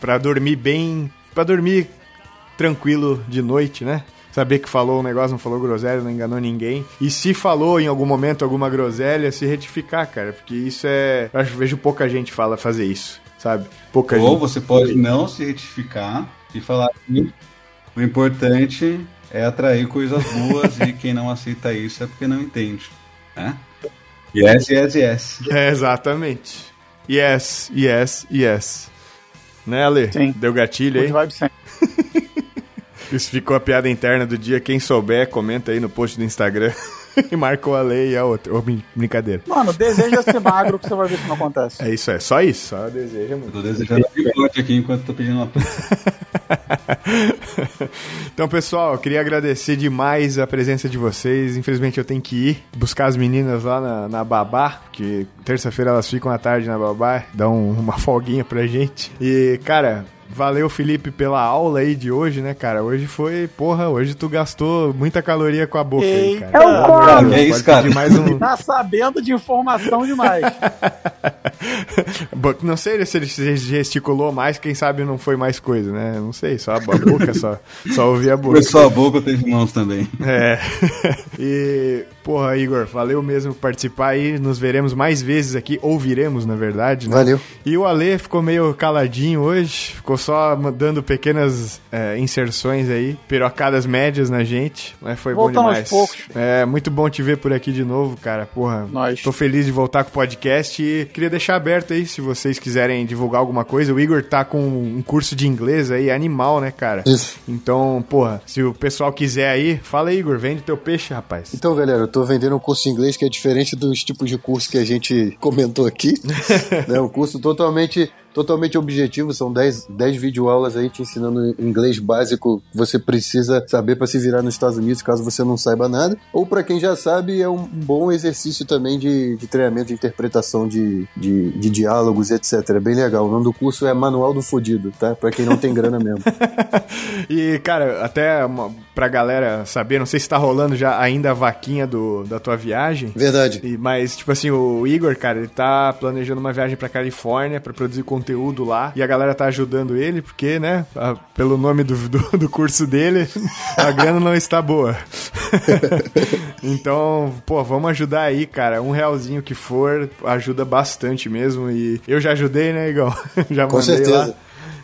pra dormir bem, pra dormir tranquilo de noite, né? Saber que falou um negócio, não falou groselha, não enganou ninguém. E se falou em algum momento alguma groselha, se retificar, cara. Porque isso é. Eu acho, vejo pouca gente fala fazer isso, sabe? Pouca Ou gente. você pode não se retificar e falar que o importante é atrair coisas boas e quem não aceita isso é porque não entende. Né? Yes, yes, yes. É, exatamente. Yes, yes, yes. Né, Ale? Sim. Deu gatilho aí? Good vibe sempre. (laughs) Isso ficou a piada interna do dia. Quem souber, comenta aí no post do Instagram. (laughs) e marca o Ale e a outra. Ô, brin- brincadeira. Mano, deseja ser magro que você vai ver se não acontece. É isso, é só isso. Só deseja Eu muito. tô desejando picote aqui enquanto tô pedindo uma pizza. (laughs) Então, pessoal, eu queria agradecer demais a presença de vocês. Infelizmente, eu tenho que ir buscar as meninas lá na, na Babá, que terça-feira elas ficam à tarde na Babá, dão uma folguinha pra gente. E, cara. Valeu, Felipe, pela aula aí de hoje, né, cara? Hoje foi, porra, hoje tu gastou muita caloria com a boca aí, cara. Eu como. É isso, cara? mais um... Tá sabendo de informação demais. (laughs) Não sei se ele se gesticulou mais, quem sabe não foi mais coisa, né? Não sei, só a boca, só, só ouvir a boca. Começou a boca, teve mãos também. É. (laughs) e, porra, Igor, valeu mesmo por participar aí. Nos veremos mais vezes aqui, ouviremos, na verdade, né? Valeu. E o Ale ficou meio caladinho hoje, ficou só dando pequenas é, inserções aí, pirocadas médias na gente, mas foi Voltando bom demais. poucos. É, muito bom te ver por aqui de novo, cara. Porra, Nós. tô feliz de voltar com o podcast e queria deixar aberto aí, se vocês quiserem divulgar alguma coisa. O Igor tá com um curso de inglês aí, animal, né, cara? Isso. Então, porra, se o pessoal quiser aí, fala aí, Igor, vende teu peixe, rapaz. Então, galera, eu tô vendendo um curso de inglês que é diferente dos tipos de curso que a gente comentou aqui. (laughs) é um curso totalmente, totalmente objetivo, são 10, 10 videoaulas aí te ensinando inglês básico que você precisa saber para se virar nos Estados Unidos, caso você não saiba nada. Ou para quem já sabe, é um bom exercício também de, de treinamento de interpretação de, de, de diálogos, etc. É bem legal. O nome do curso é Manual do Fudido, tá? Pra quem não tem grana mesmo. (laughs) e, cara, até uma, pra galera saber, não sei se tá rolando já ainda a vaquinha do, da tua viagem. Verdade. E- mas, tipo assim, o Igor, cara, ele tá planejando uma viagem pra Califórnia pra produzir conteúdo lá. E a galera tá ajudando ele, porque, né, a- pelo nome do, do, do curso dele, (laughs) a grana não está boa. (laughs) então, pô, vamos ajudar aí, cara. Um realzinho que for, ajuda bastante mesmo. E eu já ajudei, né, Igor? (laughs) já Com mandei certeza. lá.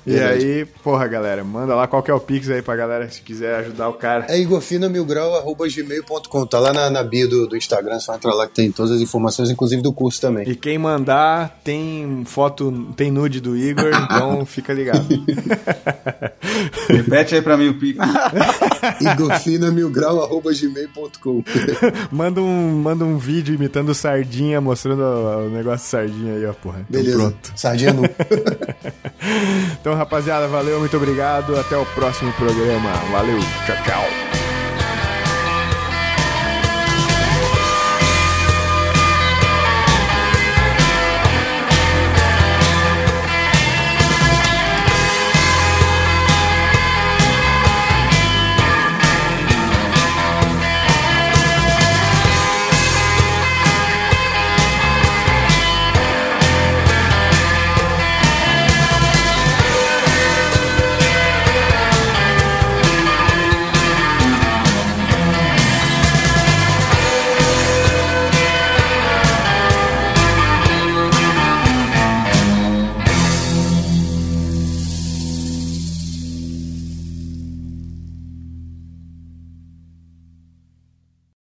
E aí, porra, galera, manda lá qual que é o Pix aí pra galera se quiser ajudar o cara. É igorfinamilgrau.gmail.com. Tá lá na, na bio do, do Instagram, só entra lá que tem todas as informações, inclusive do curso também. E quem mandar tem foto, tem nude do Igor, (laughs) então fica ligado. (laughs) Repete aí pra mim o pico. (laughs) igorfinamilgrau.gmail.com. manda, um, manda um vídeo imitando o Sardinha, mostrando o, negócio de Sardinha aí, ó, porra. Então, Beleza. pronto. Sardinha nu. Então, rapaziada, valeu, muito obrigado. Até o próximo programa. Valeu, tchau, tchau.